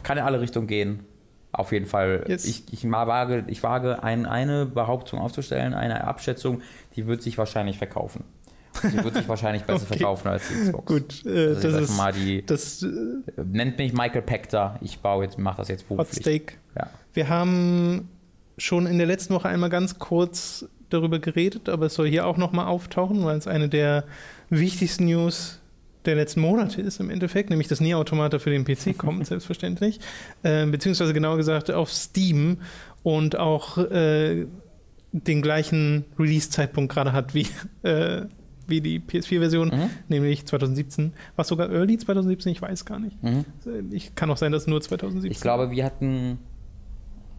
kann in alle Richtungen gehen. Auf jeden Fall. Yes. Ich, ich, wage, ich wage ein, eine Behauptung aufzustellen, eine Abschätzung, die wird sich wahrscheinlich verkaufen. Und Die wird sich wahrscheinlich besser Okay. verkaufen als die Xbox. Gut, äh, Also das ist mal die. das äh, Nennt mich Michael Pector. Ich baue jetzt, mache das jetzt Hot beruflich. Steak. Ja. Wir haben schon in der letzten Woche einmal ganz kurz darüber geredet, aber es soll hier auch nochmal auftauchen, weil es eine der wichtigsten News der letzten Monate ist im Endeffekt, nämlich dass Nier Automata für den PC kommt, selbstverständlich. Äh, beziehungsweise genauer gesagt auf Steam und auch äh, den gleichen Release-Zeitpunkt gerade hat wie, äh, wie die PS4-Version, Mhm. nämlich 2017. War es sogar Early 2017? Ich weiß gar nicht. Mhm. Ich kann auch sein, dass es nur 2017 Ich glaube, wir hatten.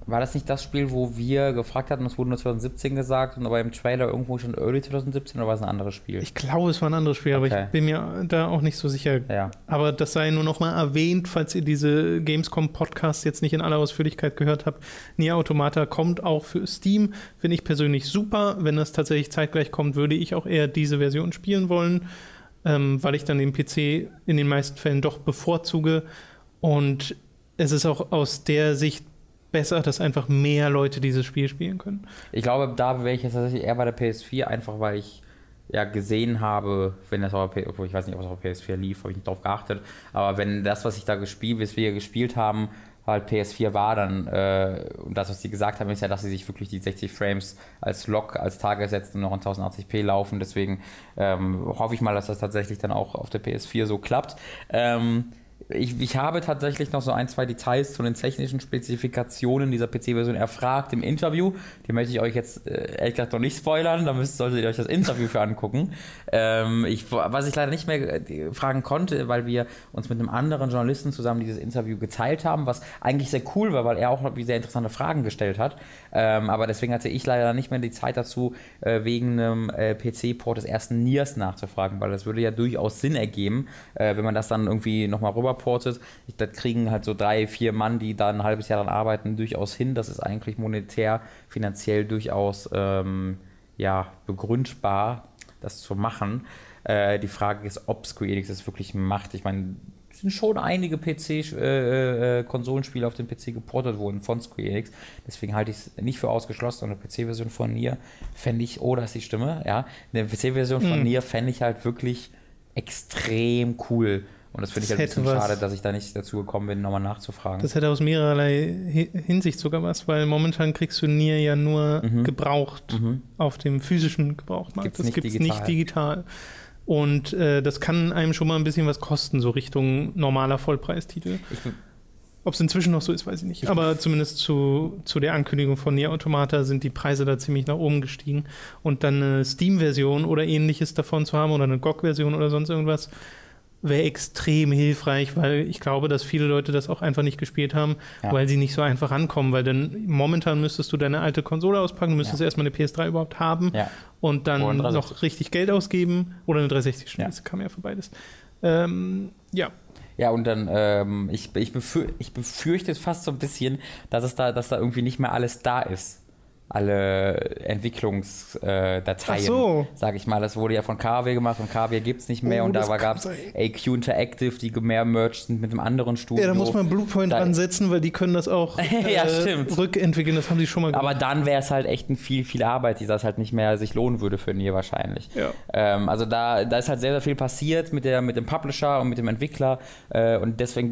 War das nicht das Spiel, wo wir gefragt hatten, es wurde nur 2017 gesagt und aber im Trailer irgendwo schon Early 2017 oder war es ein anderes Spiel? Ich glaube, es war ein anderes Spiel, aber Okay. ich bin mir da auch nicht so sicher. ja. Aber das sei nur noch mal erwähnt, falls ihr diese Gamescom-Podcasts jetzt nicht in aller Ausführlichkeit gehört habt. Nier Automata kommt auch für Steam. Finde ich persönlich super. Wenn das tatsächlich zeitgleich kommt, würde ich auch eher diese Version spielen wollen, ähm, weil ich dann den PC in den meisten Fällen doch bevorzuge. Und es ist auch aus der Sicht besser, dass einfach mehr Leute dieses Spiel spielen können. Ich glaube, da wäre ich jetzt tatsächlich eher bei der PS4, einfach weil ich ja gesehen habe, wenn das auf der ich weiß nicht, ob es auf der PS4 lief, habe ich nicht drauf geachtet, aber wenn das, was ich da gespielt, was wir gespielt haben, halt PS4 war, dann äh, und das, was sie gesagt haben, ist ja, dass sie sich wirklich die 60 Frames als Log, als Target setzen und noch in 1080p laufen. Deswegen ähm, hoffe ich mal, dass das tatsächlich dann auch auf der PS4 so klappt. Ähm, ich, ich habe tatsächlich noch so ein, zwei Details zu den technischen Spezifikationen dieser PC-Version erfragt im Interview. Die möchte ich euch jetzt äh, ehrlich gesagt noch nicht spoilern, da müsst, solltet ihr euch das Interview für angucken. Ähm, ich, was ich leider nicht mehr äh, fragen konnte, weil wir uns mit einem anderen Journalisten zusammen dieses Interview geteilt haben, was eigentlich sehr cool war, weil er auch wie sehr interessante Fragen gestellt hat. Ähm, aber deswegen hatte ich leider nicht mehr die Zeit dazu, äh, wegen einem äh, PC-Port des ersten Niers nachzufragen, weil das würde ja durchaus Sinn ergeben, äh, wenn man das dann irgendwie nochmal rüberportet. Ich, das kriegen halt so drei, vier Mann, die da ein halbes Jahr dran arbeiten, durchaus hin. Das ist eigentlich monetär, finanziell durchaus ähm, ja, begründbar, das zu machen. Äh, die Frage ist, ob Square Enix das wirklich macht. Ich meine, sind schon einige PC-Konsolenspiele äh, äh auf den PC geportet worden von Square Enix. Deswegen halte ich es nicht für ausgeschlossen. Eine PC-Version von Nier fände ich, oh, das ist die Stimme, ja. Eine PC-Version von hm. Nier fände ich halt wirklich extrem cool. Und das finde ich halt ein bisschen was. schade, dass ich da nicht dazu gekommen bin, nochmal nachzufragen. Das hätte aus mehrerlei Hinsicht sogar was, weil momentan kriegst du Nier ja nur mhm. gebraucht mhm. auf dem physischen Gebrauchtmarkt. Gibt's das gibt es nicht digital. Und äh, das kann einem schon mal ein bisschen was kosten, so Richtung normaler Vollpreistitel. Ob es inzwischen noch so ist, weiß ich nicht. Aber zumindest zu, zu der Ankündigung von Nier Automata sind die Preise da ziemlich nach oben gestiegen. Und dann eine Steam-Version oder ähnliches davon zu haben oder eine GOG-Version oder sonst irgendwas, wäre extrem hilfreich, weil ich glaube, dass viele Leute das auch einfach nicht gespielt haben, ja. weil sie nicht so einfach rankommen, weil dann momentan müsstest du deine alte Konsole auspacken, müsstest ja. erstmal eine PS3 überhaupt haben ja. und dann noch richtig Geld ausgeben oder eine 360 Spiel, das kam ja für beides. Ähm, ja. Ja, und dann, ähm, ich, ich, befür, ich befürchte fast so ein bisschen, dass es da, dass da irgendwie nicht mehr alles da ist alle Entwicklungsdateien, äh, so. sage ich mal. Das wurde ja von KW gemacht und KW gibt es nicht mehr oh, und da gab es AQ Interactive, die mehr merged sind mit einem anderen Studio. Ja, da muss man Bluepoint da, ansetzen, weil die können das auch äh, ja, rückentwickeln, das haben sie schon mal gemacht. Aber dann wäre es halt echt ein viel, viel Arbeit, die das halt nicht mehr sich lohnen würde für Nier wahrscheinlich. Ja. Ähm, also da, da ist halt sehr, sehr viel passiert mit, der, mit dem Publisher und mit dem Entwickler äh, und deswegen,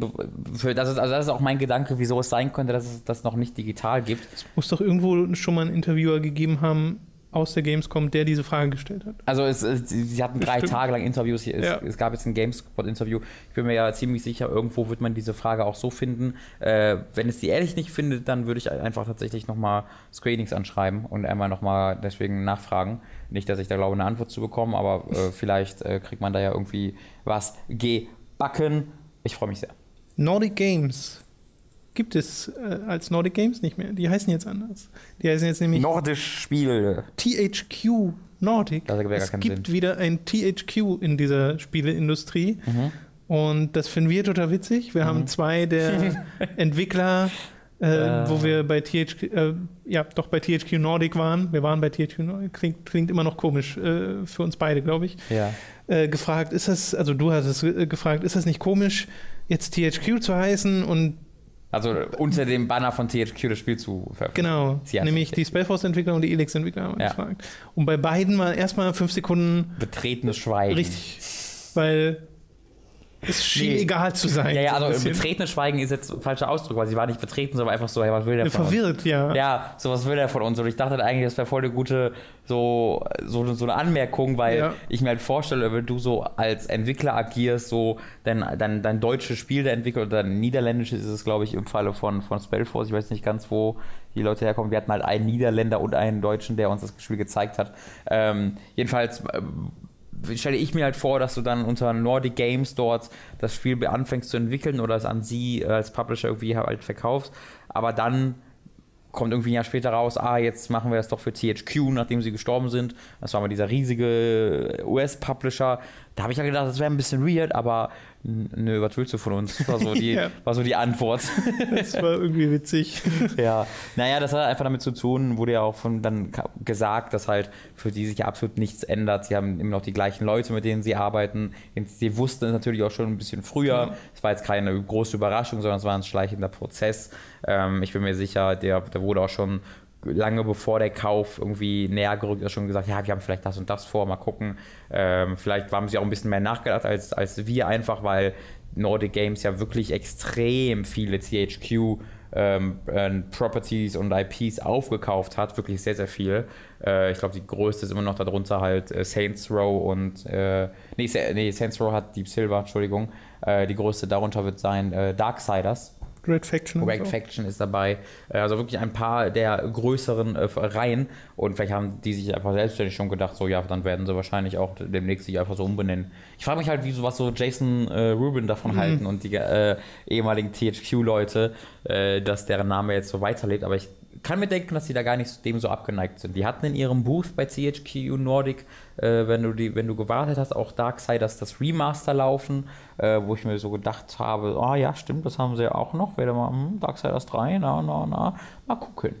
für, das, ist, also das ist auch mein Gedanke, wieso es sein könnte, dass es das noch nicht digital gibt. Es muss doch irgendwo schon mal einen Interviewer gegeben haben aus der Gamescom, der diese Frage gestellt hat. Also es, es, sie hatten drei Bestimmt. Tage lang Interviews. Es, ja. es, gab jetzt ein Gamespot-Interview. Ich bin mir ja ziemlich sicher, irgendwo wird man diese Frage auch so finden. Äh, wenn es die ehrlich nicht findet, dann würde ich einfach tatsächlich nochmal Screenings anschreiben und einmal nochmal deswegen nachfragen. Nicht, dass ich da glaube, eine Antwort zu bekommen, aber äh, vielleicht äh, kriegt man da ja irgendwie was gebacken. Ich freue mich sehr. Nordic Games gibt es äh, als Nordic Games nicht mehr. Die heißen jetzt anders. Die heißen jetzt nämlich Nordisch Spiele. THQ Nordic. Das es gibt Sinn. wieder ein THQ in dieser Spieleindustrie. Mhm. Und das finden wir total witzig. Wir mhm. haben zwei der Entwickler, äh, äh. wo wir bei THQ, äh, ja, doch bei THQ Nordic waren. Wir waren bei THQ Nordic. Klingt, klingt immer noch komisch äh, für uns beide, glaube ich. Ja. Äh, gefragt, ist das, also du hast es gefragt, ist das nicht komisch, jetzt THQ zu heißen und also unter dem Banner von THQ das Spiel zu veröffentlichen. Genau, nämlich die Spellforce-Entwickler und die Elix-Entwickler haben ja. gefragt. Und bei beiden war erstmal fünf Sekunden betretenes Schweigen. Richtig, weil es schien nee. egal zu sein. Ja, ja, also betretenes Schweigen ist jetzt ein falscher Ausdruck, weil sie war nicht betreten, sondern einfach so, hey, was will der von Verwirrt, uns? ja. Ja, so was will der von uns? Und ich dachte eigentlich, das wäre voll eine gute, so, so, so eine Anmerkung, weil ja. ich mir halt vorstelle, wenn du so als Entwickler agierst, so dein, dein, dein deutsches Spiel der Entwickler oder dein niederländisches ist es, glaube ich, im Falle von, von Spellforce, ich weiß nicht ganz, wo die Leute herkommen. Wir hatten halt einen Niederländer und einen Deutschen, der uns das Spiel gezeigt hat. Ähm, jedenfalls äh, stelle ich mir halt vor, dass du dann unter Nordic Games dort das Spiel anfängst zu entwickeln oder es an sie äh, als Publisher irgendwie halt verkaufst, aber dann kommt irgendwie ein Jahr später raus, ah, jetzt machen wir das doch für THQ, nachdem sie gestorben sind. Das war mal dieser riesige US-Publisher. Da habe ich ja gedacht, das wäre ein bisschen weird, aber Nö, was willst du von uns? War so die, ja. war so die Antwort. das war irgendwie witzig. ja. Naja, das hat einfach damit zu tun, wurde ja auch von dann gesagt, dass halt für die sich absolut nichts ändert. Sie haben immer noch die gleichen Leute, mit denen sie arbeiten. Sie wussten es natürlich auch schon ein bisschen früher. Es ja. war jetzt keine große Überraschung, sondern es war ein schleichender Prozess. Ähm, ich bin mir sicher, der, der wurde auch schon lange bevor der Kauf irgendwie näher gerückt ist, schon gesagt, ja, wir haben vielleicht das und das vor, mal gucken. Ähm, vielleicht haben sie auch ein bisschen mehr nachgedacht als, als wir einfach, weil Nordic Games ja wirklich extrem viele THQ ähm, äh, Properties und IPs aufgekauft hat, wirklich sehr, sehr viel. Äh, ich glaube, die größte ist immer noch darunter halt äh, Saints Row und, äh, nee, nee, Saints Row hat Deep Silver, Entschuldigung. Äh, die größte darunter wird sein äh, Darksiders. Red Faction. Red Faction ist dabei. Äh, also wirklich ein paar der größeren äh, Reihen. Und vielleicht haben die sich einfach selbstständig schon gedacht, so ja, dann werden sie wahrscheinlich auch demnächst sich einfach so umbenennen. Ich frage mich halt, wie sowas so Jason äh, Rubin davon mhm. halten und die äh, ehemaligen THQ-Leute, äh, dass deren Name jetzt so weiterlebt. Aber ich kann mir denken, dass sie da gar nicht dem so abgeneigt sind. Die hatten in ihrem Booth bei CHQ Nordic, äh, wenn, du die, wenn du gewartet hast, auch Darksiders das Remaster laufen, äh, wo ich mir so gedacht habe, ah oh, ja, stimmt, das haben sie ja auch noch. Werde mal, hm, Darksiders 3, na, na, na, mal gucken.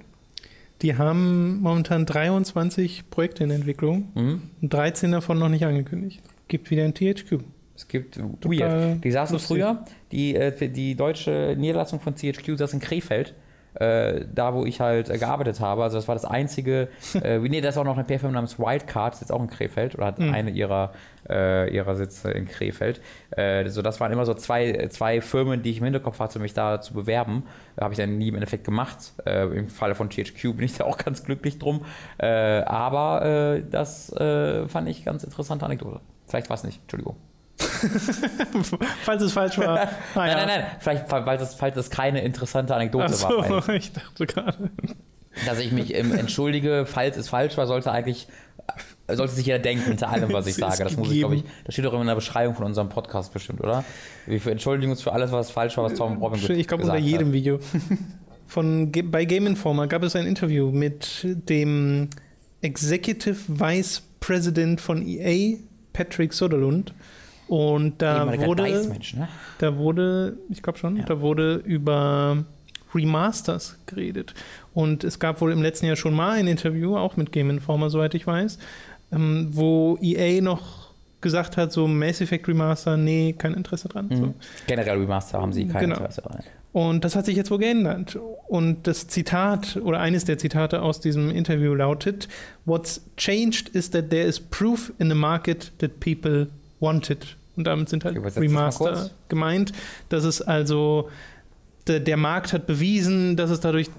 Die haben momentan 23 Projekte in Entwicklung mhm. und 13 davon noch nicht angekündigt. Gibt wieder ein THQ. Es gibt Weird. Die saßen früher, die, äh, die deutsche Niederlassung von CHQ saß in Krefeld äh, da wo ich halt äh, gearbeitet habe. Also das war das einzige, äh, nee, da ist auch noch eine PR-Firma namens Wildcard, ist jetzt auch in Krefeld oder hat mhm. eine ihrer, äh, ihrer Sitze in Krefeld. Äh, so, das waren immer so zwei, zwei Firmen, die ich im Hinterkopf hatte, mich da zu bewerben. Habe ich dann nie im Endeffekt gemacht. Äh, Im Falle von THQ bin ich da auch ganz glücklich drum. Äh, aber das fand ich ganz interessante Anekdote. Vielleicht war es nicht, Entschuldigung. falls es falsch war. Ah, nein, nein, nein, Vielleicht, falls es, falls es keine interessante Anekdote so, war. ich dachte gerade. Dass ich mich ähm, entschuldige, falls es falsch war, sollte eigentlich sollte sich jeder denken hinter allem, was ich sage. Das muss ich, glaube ich, das steht doch immer in der Beschreibung von unserem Podcast bestimmt, oder? Wir entschuldigen uns für alles, was falsch war, was Tom Robin gesagt hat. Ich glaube, unter jedem Video. Von, bei Game Informer gab es ein Interview mit dem Executive Vice President von EA, Patrick Soderlund. Und da wurde, ne? da wurde, ich glaube schon, ja. da wurde über Remasters geredet. Und es gab wohl im letzten Jahr schon mal ein Interview, auch mit Game Informer, soweit ich weiß, ähm, wo EA noch gesagt hat, so Mass Effect Remaster, nee, kein Interesse dran. Mhm. So. Generell Remaster haben sie kein genau. Interesse dran. Und das hat sich jetzt wohl geändert. Und das Zitat oder eines der Zitate aus diesem Interview lautet: What's changed is that there is proof in the market that people wanted. Und damit sind halt Remaster gemeint. Das ist also, der, der Markt hat bewiesen, dass es dadurch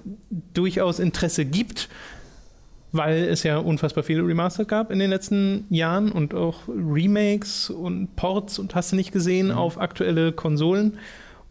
durchaus Interesse gibt, weil es ja unfassbar viele Remaster gab in den letzten Jahren und auch Remakes und Ports und hast du nicht gesehen mhm. auf aktuelle Konsolen.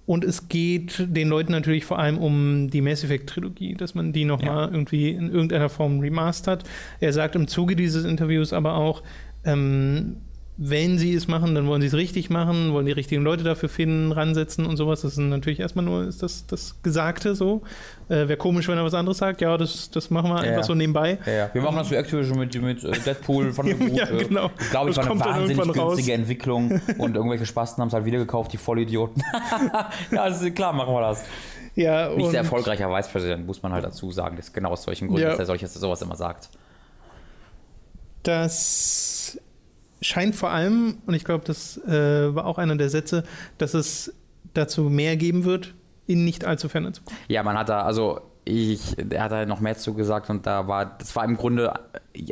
Und es geht den Leuten natürlich vor allem um die Mass Effect Trilogie, dass man die nochmal ja. irgendwie in irgendeiner Form remastert. Er sagt im Zuge dieses Interviews aber auch, ähm, wenn sie es machen, dann wollen sie es richtig machen, wollen die richtigen Leute dafür finden, ransetzen und sowas. Das ist natürlich erstmal nur ist das, das Gesagte so. Äh, Wäre komisch, wenn er was anderes sagt. Ja, das, das machen wir ja, einfach so nebenbei. Ja, ja. Wir machen das wie Activision mit, mit äh, Deadpool von dem ja, genau. Ich glaube, es war eine wahnsinnig günstige. Entwicklung und irgendwelche Spasten haben es halt wieder gekauft, die Vollidioten. ja, also klar, machen wir das. Ja, Nicht sehr erfolgreicher Vicepräsident, muss man halt dazu sagen. Das ist genau aus solchen Gründen, dass er solches, sowas immer sagt. Das scheint vor allem, und ich glaube, das äh, war auch einer der Sätze, dass es dazu mehr geben wird in nicht allzu ferner Zukunft. Ja, man hat da, also ich, er hat da noch mehr zu gesagt und da war, das war im Grunde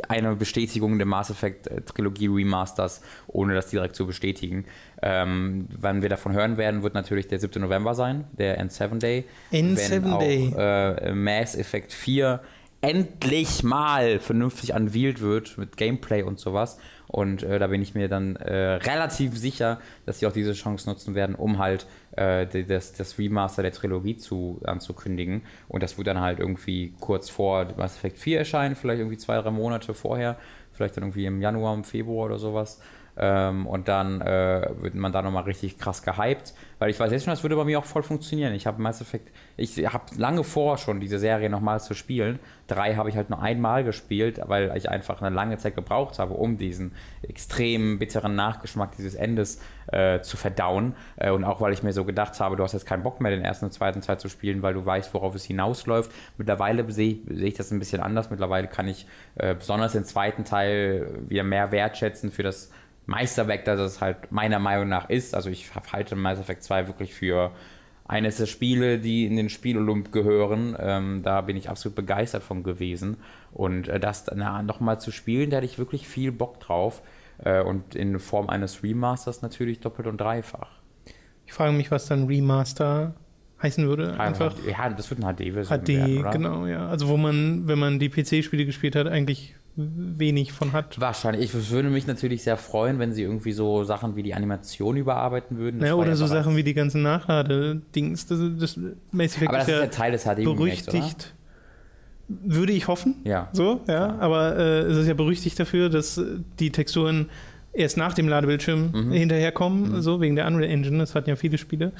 eine Bestätigung der Mass Effect äh, Trilogie Remasters, ohne das direkt zu bestätigen. Ähm, wann wir davon hören werden, wird natürlich der 7. November sein, der N7 Day. N7 Day. Äh, Mass Effect 4 endlich mal vernünftig unveiled wird mit Gameplay und sowas. Und äh, da bin ich mir dann äh, relativ sicher, dass sie auch diese Chance nutzen werden, um halt äh, das, das, Remaster der Trilogie zu, anzukündigen. Und das wird dann halt irgendwie kurz vor Mass Effect 4 erscheinen, vielleicht irgendwie zwei, drei Monate vorher, vielleicht dann irgendwie im Januar, im Februar oder sowas. Ähm, und dann äh, wird man da nochmal richtig krass gehypt, weil ich weiß jetzt schon, das würde bei mir auch voll funktionieren. Ich habe Mass Effect, ich habe lange vor schon diese Serie nochmal zu spielen. Drei habe ich halt nur einmal gespielt, weil ich einfach eine lange Zeit gebraucht habe, um diesen extrem bitteren Nachgeschmack dieses Endes äh, zu verdauen. Äh, und auch weil ich mir so gedacht habe, du hast jetzt keinen Bock mehr, den ersten und zweiten Teil zu spielen, weil du weißt, worauf es hinausläuft. Mittlerweile sehe seh ich das ein bisschen anders. Mittlerweile kann ich äh, besonders den zweiten Teil wieder mehr wertschätzen für das Meisterwerk, das es halt meiner Meinung nach ist. Also ich halte Mass Effect 2 wirklich für eines der Spiele, die in den Spielolymp gehören. Ähm, da bin ich absolut begeistert von gewesen. Und äh, das nochmal zu spielen, da hatte ich wirklich viel Bock drauf. Äh, und in Form eines Remasters natürlich doppelt und dreifach. Ich frage mich, was dann Remaster heißen würde. Einfach ja, das wird eine HD-Version. HD, werden, genau, ja. Also wo man, wenn man die PC-Spiele gespielt hat, eigentlich wenig von hat. Wahrscheinlich. Ich würde mich natürlich sehr freuen, wenn sie irgendwie so Sachen wie die Animation überarbeiten würden. Das ja, oder ja so Sachen wie die ganzen Nachlade-Dings. Das, das Effect Aber das ist, ja, Teil des HD berüchtigt. Würde ich hoffen. Ja. So, ja. ja. Aber äh, es ist ja berüchtigt dafür, dass die Texturen erst nach dem Ladebildschirm mhm. hinterherkommen, mhm. so wegen der Unreal Engine. Das hatten ja viele Spiele.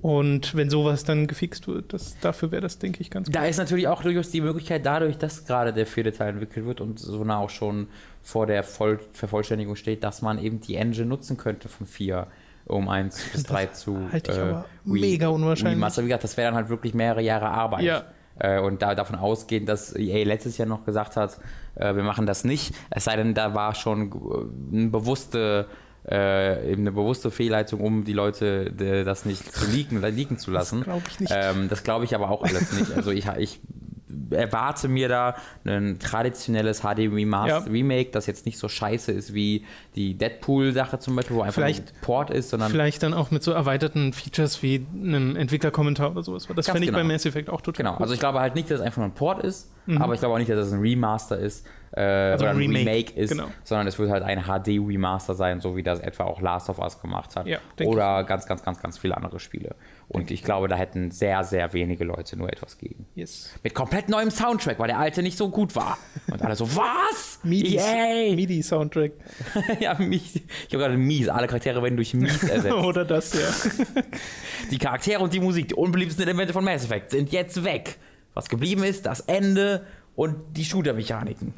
Und wenn sowas dann gefixt wird, das, dafür wäre das, denke ich, ganz gut. Da ist natürlich auch durchaus die Möglichkeit, dadurch, dass gerade der vierte Teil entwickelt wird und so nah auch schon vor der Voll Vervollständigung steht, dass man eben die Engine nutzen könnte von 4 um 1 bis 3 zu. Halte ich äh, aber mega unwahrscheinlich. Master, wie gesagt, das wäre dann halt wirklich mehrere Jahre Arbeit. Ja. Äh, und da, davon ausgehend, dass EA letztes Jahr noch gesagt hat, äh, wir machen das nicht, es sei denn, da war schon eine bewusste äh, eben eine bewusste Fehlleitung, um die Leute äh, das nicht zu leaken, leaken zu lassen. Das glaube ich nicht. Ähm, das glaube ich aber auch alles nicht. Also ich, ich erwarte mir da ein traditionelles HD Remaster, ja. Remake, das jetzt nicht so scheiße ist wie die Deadpool-Sache zum Beispiel, wo einfach vielleicht, ein Port ist, sondern. Vielleicht dann auch mit so erweiterten Features wie einem Entwicklerkommentar oder sowas. Das fände ich genau. bei Mass Effect auch total Genau, gut. also ich glaube halt nicht, dass es einfach nur ein Port ist, mhm. aber ich glaube auch nicht, dass es ein Remaster ist, äh, also oder ein Remake, Remake ist, genau. sondern es wird halt ein HD-Remaster sein, so wie das etwa auch Last of Us gemacht hat. Ja, oder ganz, ganz, ganz, ganz viele andere Spiele. Und ich glaube, da hätten sehr, sehr wenige Leute nur etwas gegen. Yes. Mit komplett neuem Soundtrack, weil der alte nicht so gut war. Und alle so, was? MIDI-Soundtrack. ja, Mies. Ich habe gerade Mies. Alle Charaktere werden durch Mies ersetzt. Oder das, ja. die Charaktere und die Musik, die unbeliebtesten Elemente von Mass Effect, sind jetzt weg. Was geblieben ist, das Ende und die Shooter-Mechaniken.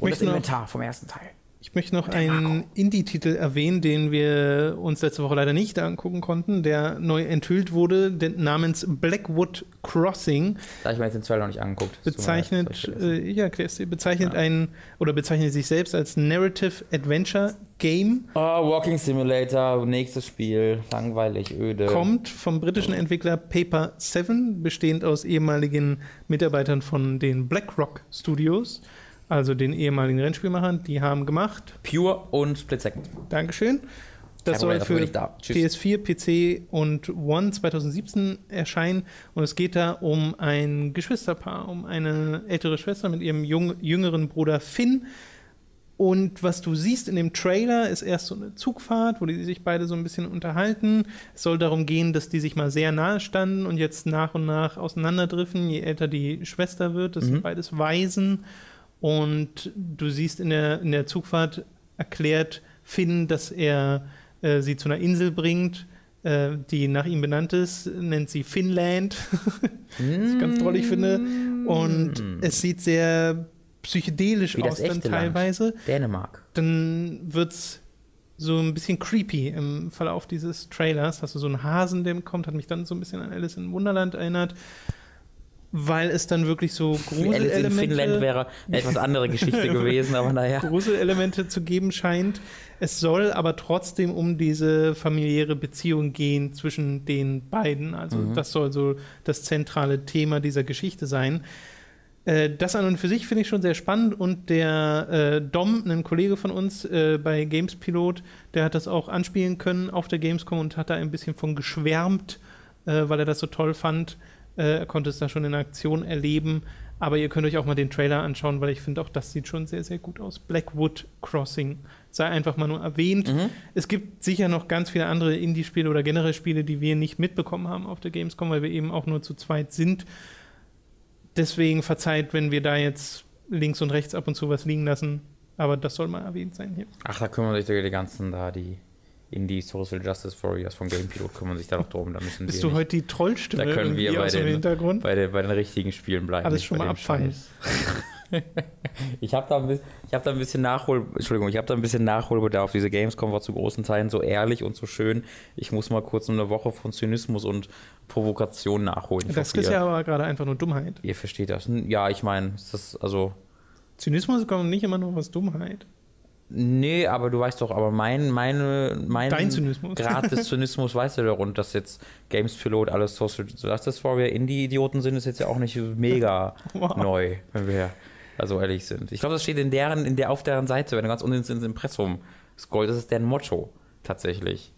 Und das Inventar vom ersten Teil. Ich möchte noch einen Indie-Titel erwähnen, den wir uns letzte Woche leider nicht angucken konnten, der neu enthüllt wurde, namens Blackwood Crossing. Da ich mir jetzt den Trailer noch nicht angeguckt. Bezeichnet, äh, ja, bezeichnet ja. ein oder bezeichnet sich selbst als Narrative Adventure Game. Oh, Walking Simulator, nächstes Spiel, langweilig, öde. Kommt vom britischen Entwickler Paper 7, bestehend aus ehemaligen Mitarbeitern von den BlackRock Studios also den ehemaligen Rennspielmachern, die haben gemacht. Pure und Split Second. Dankeschön. Das soll für da. PS4, PC und One 2017 erscheinen. Und es geht da um ein Geschwisterpaar, um eine ältere Schwester mit ihrem jung, jüngeren Bruder Finn. Und was du siehst in dem Trailer, ist erst so eine Zugfahrt, wo die sich beide so ein bisschen unterhalten. Es soll darum gehen, dass die sich mal sehr nahe standen und jetzt nach und nach auseinanderdriften, je älter die Schwester wird. Das mhm. sind beides Waisen. Und du siehst in der, in der Zugfahrt erklärt Finn, dass er äh, sie zu einer Insel bringt, äh, die nach ihm benannt ist, nennt sie Finnland, was ich ganz ich finde. Und mm. es sieht sehr psychedelisch aus dann teilweise. Land. Dänemark. Dann wird es so ein bisschen creepy im Verlauf dieses Trailers. Hast du so einen Hasen, der kommt, hat mich dann so ein bisschen an Alice in Wunderland erinnert weil es dann wirklich so Gruselelemente... Alice in Finnland wäre eine etwas andere Geschichte gewesen, aber naja. Gruselelemente zu geben scheint. Es soll aber trotzdem um diese familiäre Beziehung gehen zwischen den beiden. Also mhm. das soll so das zentrale Thema dieser Geschichte sein. Äh, das an und für sich finde ich schon sehr spannend und der äh, Dom, ein Kollege von uns äh, bei Games Pilot, der hat das auch anspielen können auf der Gamescom und hat da ein bisschen von geschwärmt, äh, weil er das so toll fand äh, konnte es da schon in Aktion erleben. Aber ihr könnt euch auch mal den Trailer anschauen, weil ich finde auch, das sieht schon sehr, sehr gut aus. Blackwood Crossing sei einfach mal nur erwähnt. Mhm. Es gibt sicher noch ganz viele andere Indie-Spiele oder generell Spiele, die wir nicht mitbekommen haben auf der Gamescom, weil wir eben auch nur zu zweit sind. Deswegen verzeiht, wenn wir da jetzt links und rechts ab und zu was liegen lassen. Aber das soll mal erwähnt sein hier. Ach, da kümmern sich die ganzen da, die in die Social Justice Warriors von Game Pilot kümmern sich da noch drum. Da müssen Bist du nicht, heute die Trollstimme? Da können wir bei den, Hintergrund? Bei, den, bei den richtigen Spielen bleiben. Alles schon mal abfangen. ich habe da, ein bisschen, hab da ein bisschen Nachhol, Entschuldigung, ich habe da ein bisschen Nachholbedarf. Diese Gamescom war zu großen Teilen so ehrlich und so schön. Ich muss mal kurz eine Woche von Zynismus und Provokation nachholen. Das ist ja aber gerade einfach nur Dummheit. Ihr versteht das. Ja, ich meine, das also. Zynismus kommt nicht immer nur aus Dummheit. Nee, aber du weißt doch, aber mein, meine, mein Dein Zynismus. Grad des Zynismus weißt du ja rund, dass jetzt Games Pilot alles Social Justice Warrior Indie-Idioten sind, ist jetzt ja auch nicht mega wow. neu, wenn wir also ehrlich sind. Ich glaube, das steht in deren, in der, auf deren Seite, wenn du ganz unten ins Impressum scrollst, das ist deren Motto tatsächlich.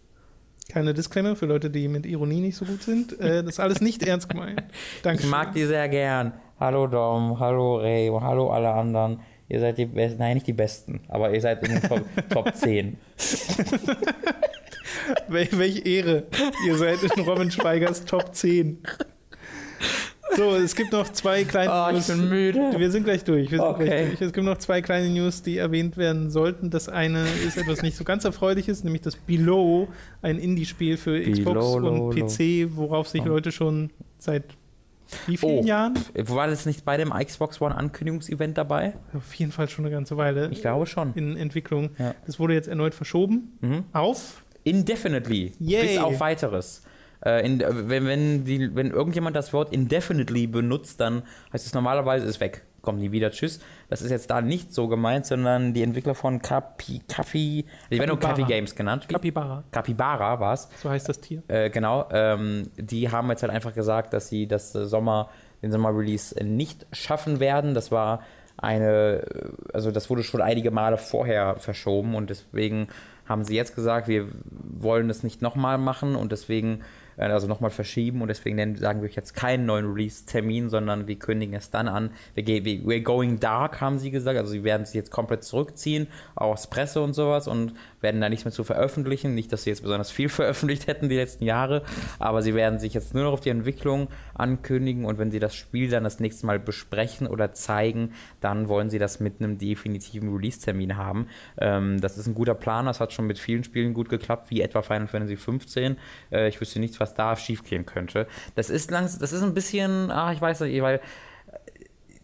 Keine Disclaimer für Leute, die mit Ironie nicht so gut sind. Äh, das ist alles nicht ernst gemeint. Danke. Ich mag die sehr gern. Hallo Dom, hallo Ray, hallo alle anderen. Ihr seid die Besten, nein, nicht die Besten, aber ihr seid in den Top, Top 10. Wel welche Ehre. Ihr seid in Robin Schweigers Top 10. So, es gibt noch zwei kleine Oh, ich News. bin müde. Wir sind gleich durch. Wir sind Okay. gleich durch. Es gibt noch zwei kleine News, die erwähnt werden sollten. Das eine ist etwas nicht so ganz Erfreuliches, nämlich das Below, ein Indie-Spiel für Xbox Below, und lo, lo. PC, worauf sich Oh. Leute schon seit wie vielen Oh. Jahren? War das nicht bei dem Xbox One Ankündigungsevent dabei? Auf jeden Fall schon eine ganze Weile Ich glaube schon. in Entwicklung. Ja. Das wurde jetzt erneut verschoben Mhm. auf Indefinitely. Yay. Bis auf weiteres. Äh, in, äh, wenn, wenn, die, wenn irgendjemand das Wort indefinitely benutzt, dann heißt es normalerweise ist weg. Kommt nie wieder, tschüss. Das ist jetzt da nicht so gemeint, sondern die Entwickler von Capi, Capi, die werden nur. Capi Games genannt. Capybara. Capybara war es. So heißt das Tier. Äh, genau, ähm, die haben jetzt halt einfach gesagt, dass sie das äh, Sommer, den Sommer-Release nicht schaffen werden. Das war eine, äh, also das wurde schon einige Male vorher verschoben und deswegen haben sie jetzt gesagt, wir wollen das nicht nochmal machen und deswegen, also nochmal verschieben und deswegen nennen, sagen wir euch jetzt keinen neuen Release-Termin, sondern wir kündigen es dann an. Wir, we're going dark, haben sie gesagt, also sie werden sich jetzt komplett zurückziehen aus Presse und sowas und werden da nichts mehr zu veröffentlichen. Nicht, dass sie jetzt besonders viel veröffentlicht hätten die letzten Jahre, aber sie werden sich jetzt nur noch auf die Entwicklung ankündigen und wenn sie das Spiel dann das nächste Mal besprechen oder zeigen, dann wollen sie das mit einem definitiven Release-Termin haben. Ähm, das ist ein guter Plan, das hat schon mit vielen Spielen gut geklappt, wie etwa Final Fantasy 15. Äh, ich wüsste nicht, was da schiefgehen könnte. Das ist langs das ist ein bisschen, ah, ich weiß nicht, weil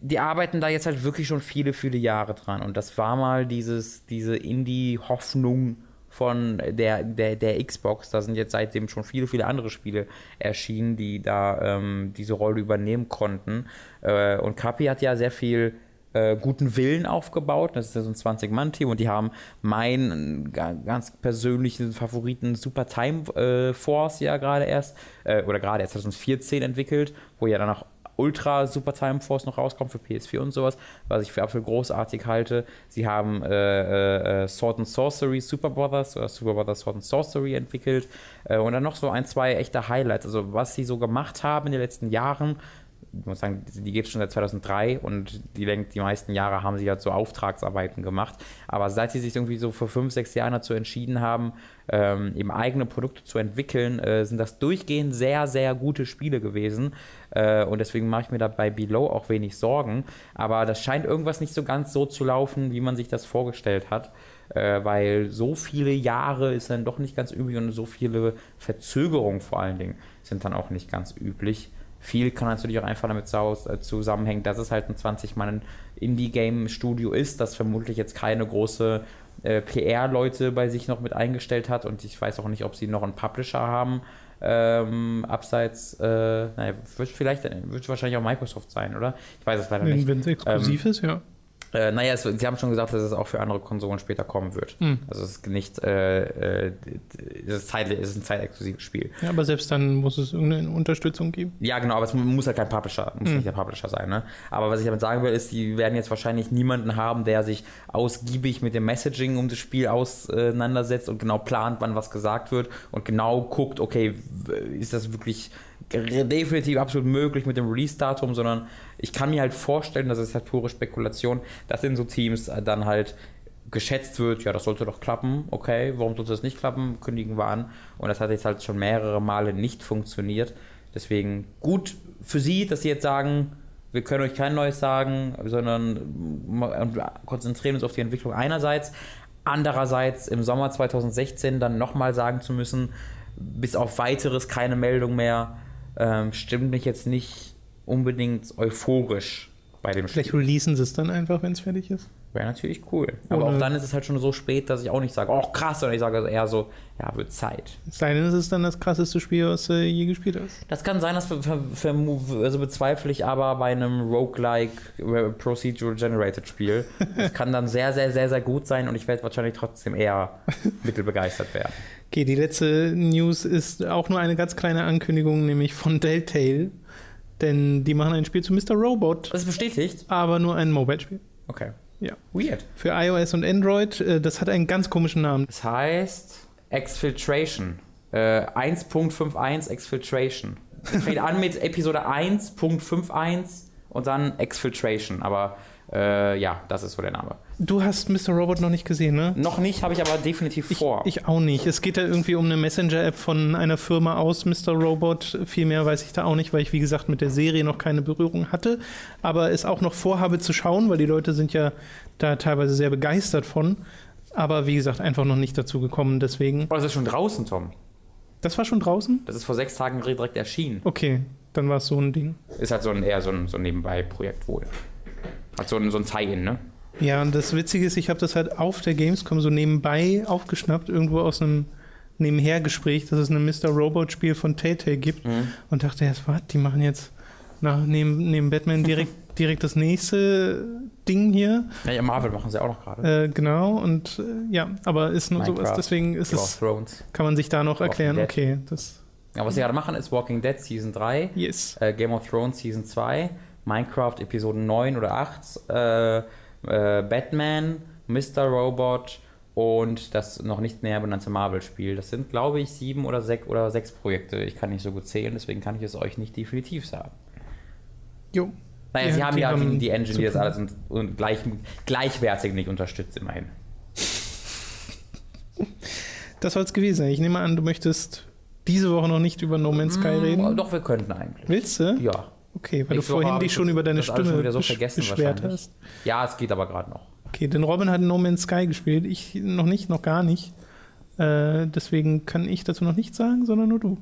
die arbeiten da jetzt halt wirklich schon viele, viele Jahre dran. Und das war mal dieses, diese Indie-Hoffnung von der, der, der Xbox. Da sind jetzt seitdem schon viele, viele andere Spiele erschienen, die da ähm, diese Rolle übernehmen konnten. Äh, und Capi hat ja sehr viel äh, guten Willen aufgebaut. Das ist ja so ein 20-Mann-Team und die haben meinen ga- ganz persönlichen Favoriten Super Time äh, Force ja gerade erst, äh, oder gerade erst 2014 entwickelt, wo ja dann auch Ultra Super Time Force noch rauskommt für PS4 und sowas, was ich für absolut großartig halte. Sie haben äh, äh, Sword and Sorcery Super Brothers oder Super Brothers Sword and Sorcery entwickelt äh, und dann noch so ein, zwei echte Highlights. Also was sie so gemacht haben in den letzten Jahren, ich muss sagen, die gibt es schon seit 2003 und die, die meisten Jahre haben sie halt so Auftragsarbeiten gemacht. Aber seit sie sich irgendwie so vor fünf, sechs Jahren dazu entschieden haben, ähm, eben eigene Produkte zu entwickeln, äh, sind das durchgehend sehr, sehr gute Spiele gewesen. Äh, und deswegen mache ich mir da bei Below auch wenig Sorgen. Aber das scheint irgendwas nicht so ganz so zu laufen, wie man sich das vorgestellt hat. Äh, weil so viele Jahre ist dann doch nicht ganz üblich und so viele Verzögerungen vor allen Dingen sind dann auch nicht ganz üblich. Viel kann natürlich auch einfach damit äh, zusammenhängen, dass es halt ein 20-Mann Indie-Game-Studio ist, das vermutlich jetzt keine große äh, PR-Leute bei sich noch mit eingestellt hat und ich weiß auch nicht, ob sie noch einen Publisher haben. Ähm, abseits, äh, naja, wird vielleicht, wird wahrscheinlich auch Microsoft sein, oder? Ich weiß es leider nicht. Wenn es exklusiv ist, ja. Äh, naja, es, sie haben schon gesagt, dass es auch für andere Konsolen später kommen wird. Hm. Also es ist nicht, äh, äh, es, ist Zeit, es ist ein zeitexklusives Spiel. ja. Aber selbst dann muss es irgendeine Unterstützung geben. Ja, genau, aber es muss halt kein Publisher, muss Mhm. nicht der Publisher sein, ne? Aber was ich damit sagen will, ist, die werden jetzt wahrscheinlich niemanden haben, der sich ausgiebig mit dem Messaging um das Spiel auseinandersetzt und genau plant, wann was gesagt wird und genau guckt, okay, ist das wirklich definitiv absolut möglich mit dem Release-Datum, sondern ich kann mir halt vorstellen, das ist halt pure Spekulation, dass in so Teams äh, dann halt geschätzt wird, ja, das sollte doch klappen, okay, warum sollte das nicht klappen, kündigen wir an. Und das hat jetzt halt schon mehrere Male nicht funktioniert. Deswegen gut für Sie, dass Sie jetzt sagen, wir können euch kein Neues sagen, sondern konzentrieren uns auf die Entwicklung einerseits. Andererseits im Sommer 2016 dann nochmal sagen zu müssen, bis auf weiteres keine Meldung mehr, ähm, stimmt mich jetzt nicht unbedingt euphorisch bei dem Spiel. Vielleicht releasen sie es dann einfach, wenn es fertig ist. Wäre natürlich cool. Aber Ohne- auch dann ist es halt schon so spät, dass ich auch nicht sage, oh krass, sondern ich sage also eher so, ja, wird Zeit. Es sei denn, es ist dann das krasseste Spiel, was du je gespielt hast. Das kann sein, das also bezweifle ich aber bei einem Roguelike äh, Procedural Generated Spiel. Das kann dann sehr, sehr, sehr, sehr gut sein und ich werde wahrscheinlich trotzdem eher mittelbegeistert werden. Okay, die letzte News ist auch nur eine ganz kleine Ankündigung, nämlich von Deltale. Denn die machen ein Spiel zu Mr. Robot, Das ist bestätigt? aber nur ein Mobile-Spiel. Okay. Ja. Weird. Für iOS und Android. Äh, Das hat einen ganz komischen Namen. Das heißt Exfiltration. Äh, 1.51 Exfiltration. Fängt an mit Episode 1.51 und dann Exfiltration. Aber äh, ja, das ist so der Name. Du hast Mr. Robot noch nicht gesehen, ne? Noch nicht, habe ich aber definitiv vor. Ich auch nicht. Es geht da irgendwie um eine Messenger-App von einer Firma aus, Mr. Robot. Viel mehr weiß ich da auch nicht, weil ich, wie gesagt, mit der Serie noch keine Berührung hatte. Aber es auch noch vorhabe zu schauen, weil die Leute sind ja da teilweise sehr begeistert von. Aber wie gesagt, einfach noch nicht dazu gekommen, deswegen. Oh, das ist schon draußen, Tom. Das war schon draußen? Das ist vor sechs Tagen direkt erschienen. Okay, dann war es so ein Ding. Ist halt so ein, eher so ein, so ein Nebenbei-Projekt wohl. Hat so ein, so ein Tie-In, ne? Ja, und das Witzige ist, ich habe das halt auf der Gamescom so nebenbei aufgeschnappt, irgendwo aus einem Nebenhergespräch, dass es ein Mr. Robot-Spiel von Tay-Tay gibt Mhm. und dachte erst, was, die machen jetzt nach, neben, neben Batman direkt, direkt das nächste Ding hier. Ja, Marvel machen sie auch noch gerade. Äh, genau, und äh, ja, aber ist nur sowas, Minecraft, deswegen ist Game of es, Thrones. kann man sich da noch Walking erklären, Dead. okay, das, Ja, was sie gerade machen, ist Walking Dead Season 3, yes. äh, Game of Thrones Season 2, Minecraft Episoden 9 oder 8, äh, Batman, Mr. Robot und das noch nicht näher benannte Marvel-Spiel. Das sind, glaube ich, sieben oder sechs oder sechs Projekte. Ich kann nicht so gut zählen, deswegen kann ich es euch nicht definitiv sagen. Jo. Naja, Ja, sie haben ja die, die Engine, die das alles und, und gleich, gleichwertig nicht unterstützt, immerhin. Das soll es gewesen sein. Ich nehme an, du möchtest diese Woche noch nicht über No Man's Sky reden. Mm, Doch, wir könnten eigentlich. Willst du? Ja. Okay, weil Nächste du vorhin dich ich schon über deine Stimme so beschwert hast. Ja, es geht aber gerade noch. Okay, denn Robin hat No Man's Sky gespielt. Ich noch nicht, noch gar nicht. Äh, deswegen kann ich dazu noch nichts sagen, sondern nur du.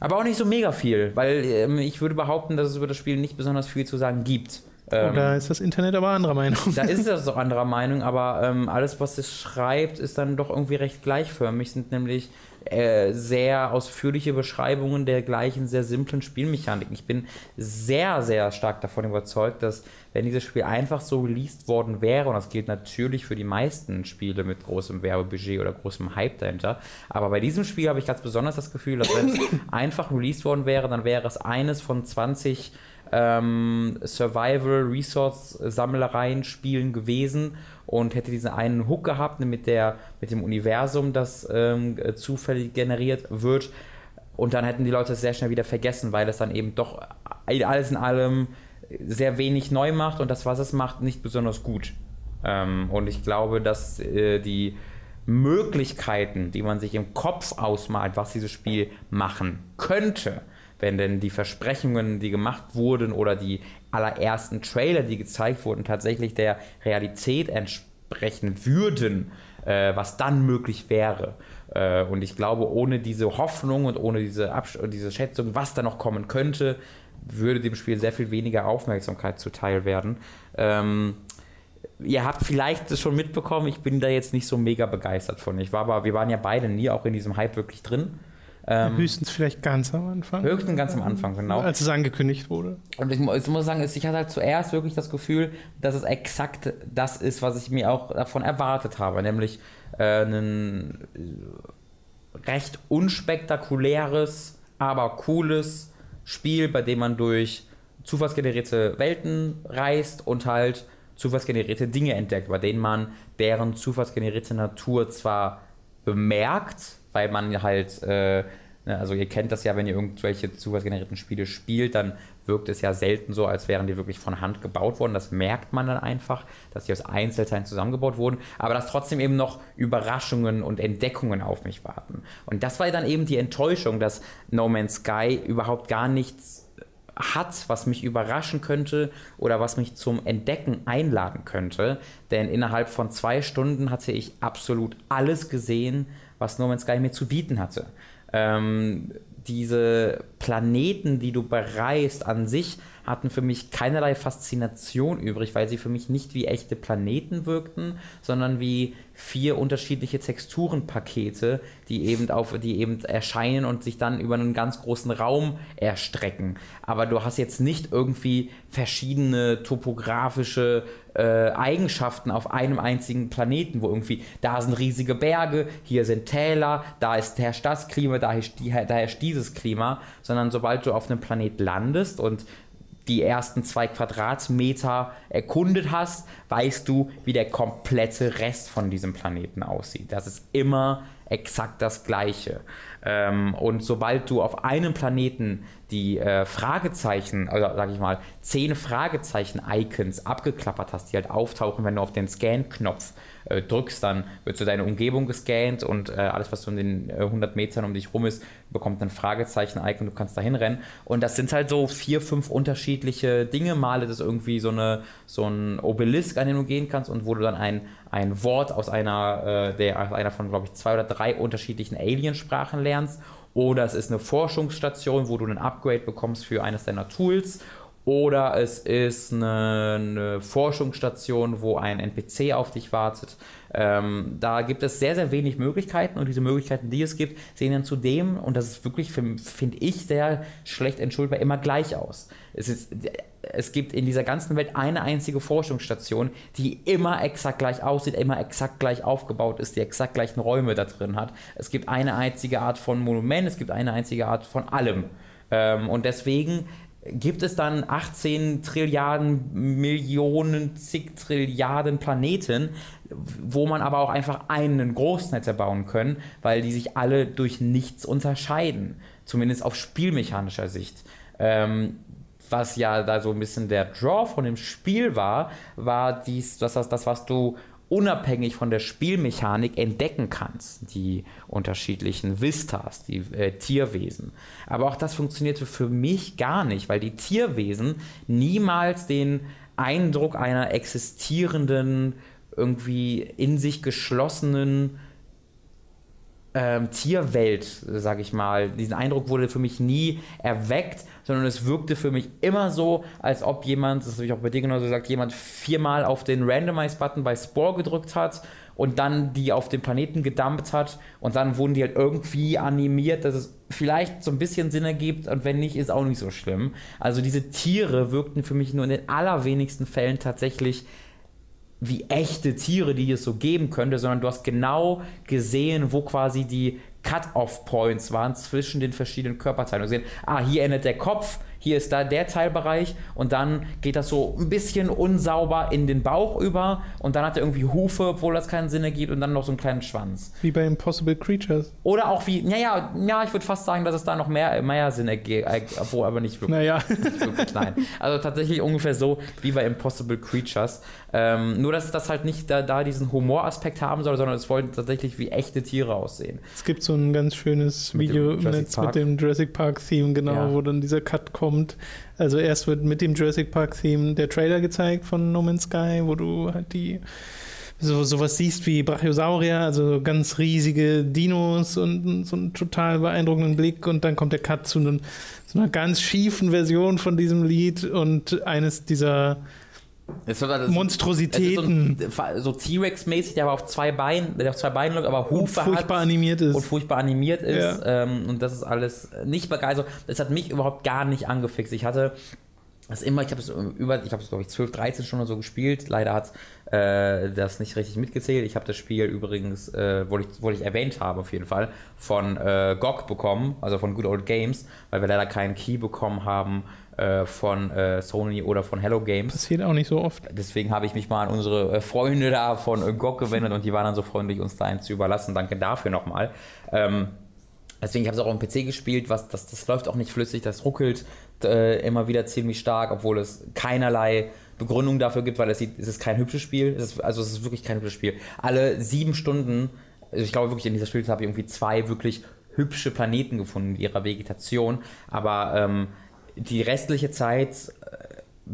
Aber auch nicht so mega viel, weil ähm, ich würde behaupten, dass es über das Spiel nicht besonders viel zu sagen gibt. Ähm, Oder ist das Internet aber anderer Meinung? da ist es auch anderer Meinung, aber ähm, alles, was es schreibt, ist dann doch irgendwie recht gleichförmig. Sind nämlich äh, sehr ausführliche Beschreibungen der gleichen sehr simplen Spielmechaniken. Ich bin sehr, sehr stark davon überzeugt, dass wenn dieses Spiel einfach so released worden wäre, und das gilt natürlich für die meisten Spiele mit großem Werbebudget oder großem Hype dahinter, aber bei diesem Spiel habe ich ganz besonders das Gefühl, dass wenn es einfach released worden wäre, dann wäre es eines von 20 ähm, Survival Resource Sammlereien Spielen gewesen und hätte diesen einen Hook gehabt mit der mit dem Universum, das ähm, äh, zufällig generiert wird und dann hätten die Leute es sehr schnell wieder vergessen, weil es dann eben doch alles in allem sehr wenig neu macht und das, was es macht, nicht besonders gut. Ähm, und ich glaube, dass äh, die Möglichkeiten, die man sich im Kopf ausmalt, was dieses Spiel machen könnte, wenn denn die Versprechungen, die gemacht wurden oder die allerersten Trailer, die gezeigt wurden, tatsächlich der Realität entsprechen würden, äh, was dann möglich wäre. Äh, und ich glaube, ohne diese Hoffnung und ohne diese, Absch diese Schätzung, was da noch kommen könnte, würde dem Spiel sehr viel weniger Aufmerksamkeit zuteil werden. Ähm, ihr habt vielleicht es schon mitbekommen, ich bin da jetzt nicht so mega begeistert von. Ich war aber, wir waren ja beide nie auch in diesem Hype wirklich drin. Ähm, Höchstens vielleicht ganz am Anfang. höchstens ganz am Anfang, genau. Als es angekündigt wurde. Und ich, mu- ich muss sagen, ich hatte halt zuerst wirklich das Gefühl, dass es exakt das ist, was ich mir auch davon erwartet habe, nämlich äh, ein äh, recht unspektakuläres, aber cooles Spiel, bei dem man durch zufallsgenerierte Welten reist und halt zufallsgenerierte Dinge entdeckt, bei denen man deren zufallsgenerierte Natur zwar bemerkt, weil man halt, äh, ne, also ihr kennt das ja, wenn ihr irgendwelche zufallsgenerierten Spiele spielt, dann wirkt es ja selten so, als wären die wirklich von Hand gebaut worden. Das merkt man dann einfach, dass die aus Einzelteilen zusammengebaut wurden, aber dass trotzdem eben noch Überraschungen und Entdeckungen auf mich warten. Und das war dann eben die Enttäuschung, dass No Man's Sky überhaupt gar nichts hat, was mich überraschen könnte oder was mich zum Entdecken einladen könnte. Denn innerhalb von zwei Stunden hatte ich absolut alles gesehen, was No Man's Sky mir zu bieten hatte. Ähm, diese Planeten, die du bereist an sich, hatten für mich keinerlei Faszination übrig, weil sie für mich nicht wie echte Planeten wirkten, sondern wie vier unterschiedliche Texturenpakete, die eben auf, die eben erscheinen und sich dann über einen ganz großen Raum erstrecken. Aber du hast jetzt nicht irgendwie verschiedene topografische äh, Eigenschaften auf einem einzigen Planeten, wo irgendwie da sind riesige Berge, hier sind Täler, da ist herrscht das Klima, da herrscht, die, da herrscht dieses Klima, sondern sobald du auf einem Planet landest und die ersten zwei Quadratmeter erkundet hast, weißt du, wie der komplette Rest von diesem Planeten aussieht. Das ist immer exakt das gleiche. Ähm, und sobald du auf einem Planeten die äh, Fragezeichen, oder sag ich mal, zehn Fragezeichen-Icons abgeklappert hast, die halt auftauchen, wenn du auf den Scan-Knopf äh, drückst, dann wird so deine Umgebung gescannt und äh, alles, was so in den 100 äh, Metern um dich rum ist, bekommt ein Fragezeichen-Icon, du kannst da hinrennen. Und das sind halt so vier, fünf unterschiedliche Dinge. Mal ist es irgendwie so, eine, so ein Obelisk, an den du gehen kannst und wo du dann ein, ein Wort aus einer, äh, der, einer von, glaube ich, zwei oder drei unterschiedlichen Aliensprachen lernst. Oder es ist eine Forschungsstation, wo du ein Upgrade bekommst für eines deiner Tools oder es ist eine, eine, Forschungsstation, wo ein NPC auf dich wartet. Ähm, da gibt es sehr, sehr wenig Möglichkeiten und diese Möglichkeiten, die es gibt, sehen dann zudem, und das ist wirklich, finde ich, sehr schlecht entschuldbar, immer gleich aus. Es, ist, es gibt in dieser ganzen Welt eine einzige Forschungsstation, die immer exakt gleich aussieht, immer exakt gleich aufgebaut ist, die exakt gleichen Räume da drin hat. Es gibt eine einzige Art von Monument, es gibt eine einzige Art von allem. Ähm, und deswegen gibt es dann 18 Trilliarden, Millionen, zig Trilliarden Planeten, wo man aber auch einfach einen großen hätte bauen können, weil die sich alle durch nichts unterscheiden. Zumindest auf spielmechanischer Sicht. Ähm, was ja da so ein bisschen der Draw von dem Spiel war, war dies, das, das, das was du unabhängig von der Spielmechanik entdecken kannst, die unterschiedlichen Vistas, die äh, Tierwesen. Aber auch das funktionierte für mich gar nicht, weil die Tierwesen niemals den Eindruck einer existierenden, irgendwie in sich geschlossenen ähm, Tierwelt, sag ich mal. Diesen Eindruck wurde für mich nie erweckt, sondern es wirkte für mich immer so, als ob jemand, das habe ich auch bei dir genauso gesagt, jemand viermal auf den Randomize-Button bei Spore gedrückt hat und dann die auf den Planeten gedumpt hat und dann wurden die halt irgendwie animiert, dass es vielleicht so ein bisschen Sinn ergibt und wenn nicht, ist auch nicht so schlimm. Also diese Tiere wirkten für mich nur in den allerwenigsten Fällen tatsächlich wie echte Tiere, die es so geben könnte, sondern du hast genau gesehen, wo quasi die Cut-off-Points waren zwischen den verschiedenen Körperteilen. Du gesehen, ah, hier endet der Kopf, hier ist da der Teilbereich und dann geht das so ein bisschen unsauber in den Bauch über und dann hat er irgendwie Hufe, obwohl das keinen Sinn ergibt und dann noch so einen kleinen Schwanz. Wie bei Impossible Creatures. Oder auch wie, naja, ja, ich würde fast sagen, dass es da noch mehr, mehr Sinn ergibt, obwohl aber nicht wirklich. Naja. Nicht wirklich, nein. Also tatsächlich ungefähr so wie bei Impossible Creatures. Ähm, nur, dass das halt nicht da, da diesen Humoraspekt haben soll, sondern es wollen tatsächlich wie echte Tiere aussehen. Es gibt so ein ganz schönes Video im Netz mit dem Jurassic Park-Theme, genau, ja. wo dann dieser Cut kommt kommt. Also erst wird mit dem Jurassic Park-Theme der Trailer gezeigt von No Man's Sky, wo du halt die so sowas siehst wie Brachiosaurier, also ganz riesige Dinos und so einen total beeindruckenden Blick und dann kommt der Cut zu, einem, zu einer ganz schiefen Version von diesem Lied und eines dieser es das, Monstrositäten. So, so T-Rex-mäßig, der aber auf zwei Beinen, der auf zwei Beinen läuft, aber Hufe und furchtbar hat animiert ist. Und furchtbar animiert ist. Ja. Ähm, und das ist alles nicht begeistert. Das hat mich überhaupt gar nicht angefixt. Ich hatte das immer, ich habe es über, ich habe es glaube ich 12, 13 Stunden so gespielt. Leider hat äh, das nicht richtig mitgezählt. Ich habe das Spiel übrigens, äh, wollte ich, wollte ich erwähnt haben auf jeden Fall, von äh, GOG bekommen, also von Good Old Games, weil wir leider keinen Key bekommen haben äh, von äh, Sony oder von Hello Games. Passiert auch nicht so oft. Deswegen habe ich mich mal an unsere äh, Freunde da von äh, GOG gewendet und die waren dann so freundlich, uns da einen zu überlassen. Danke dafür nochmal. Ähm, deswegen habe ich es auch auf dem PC gespielt, was, das, das läuft auch nicht flüssig, das ruckelt äh, immer wieder ziemlich stark, obwohl es keinerlei Begründung dafür gibt, weil es, sieht, es ist kein hübsches Spiel. Es ist, also es ist wirklich kein hübsches Spiel. Alle sieben Stunden, also ich glaube wirklich in dieser Spielzeit habe ich irgendwie zwei wirklich hübsche Planeten gefunden mit ihrer Vegetation, aber ähm, die restliche Zeit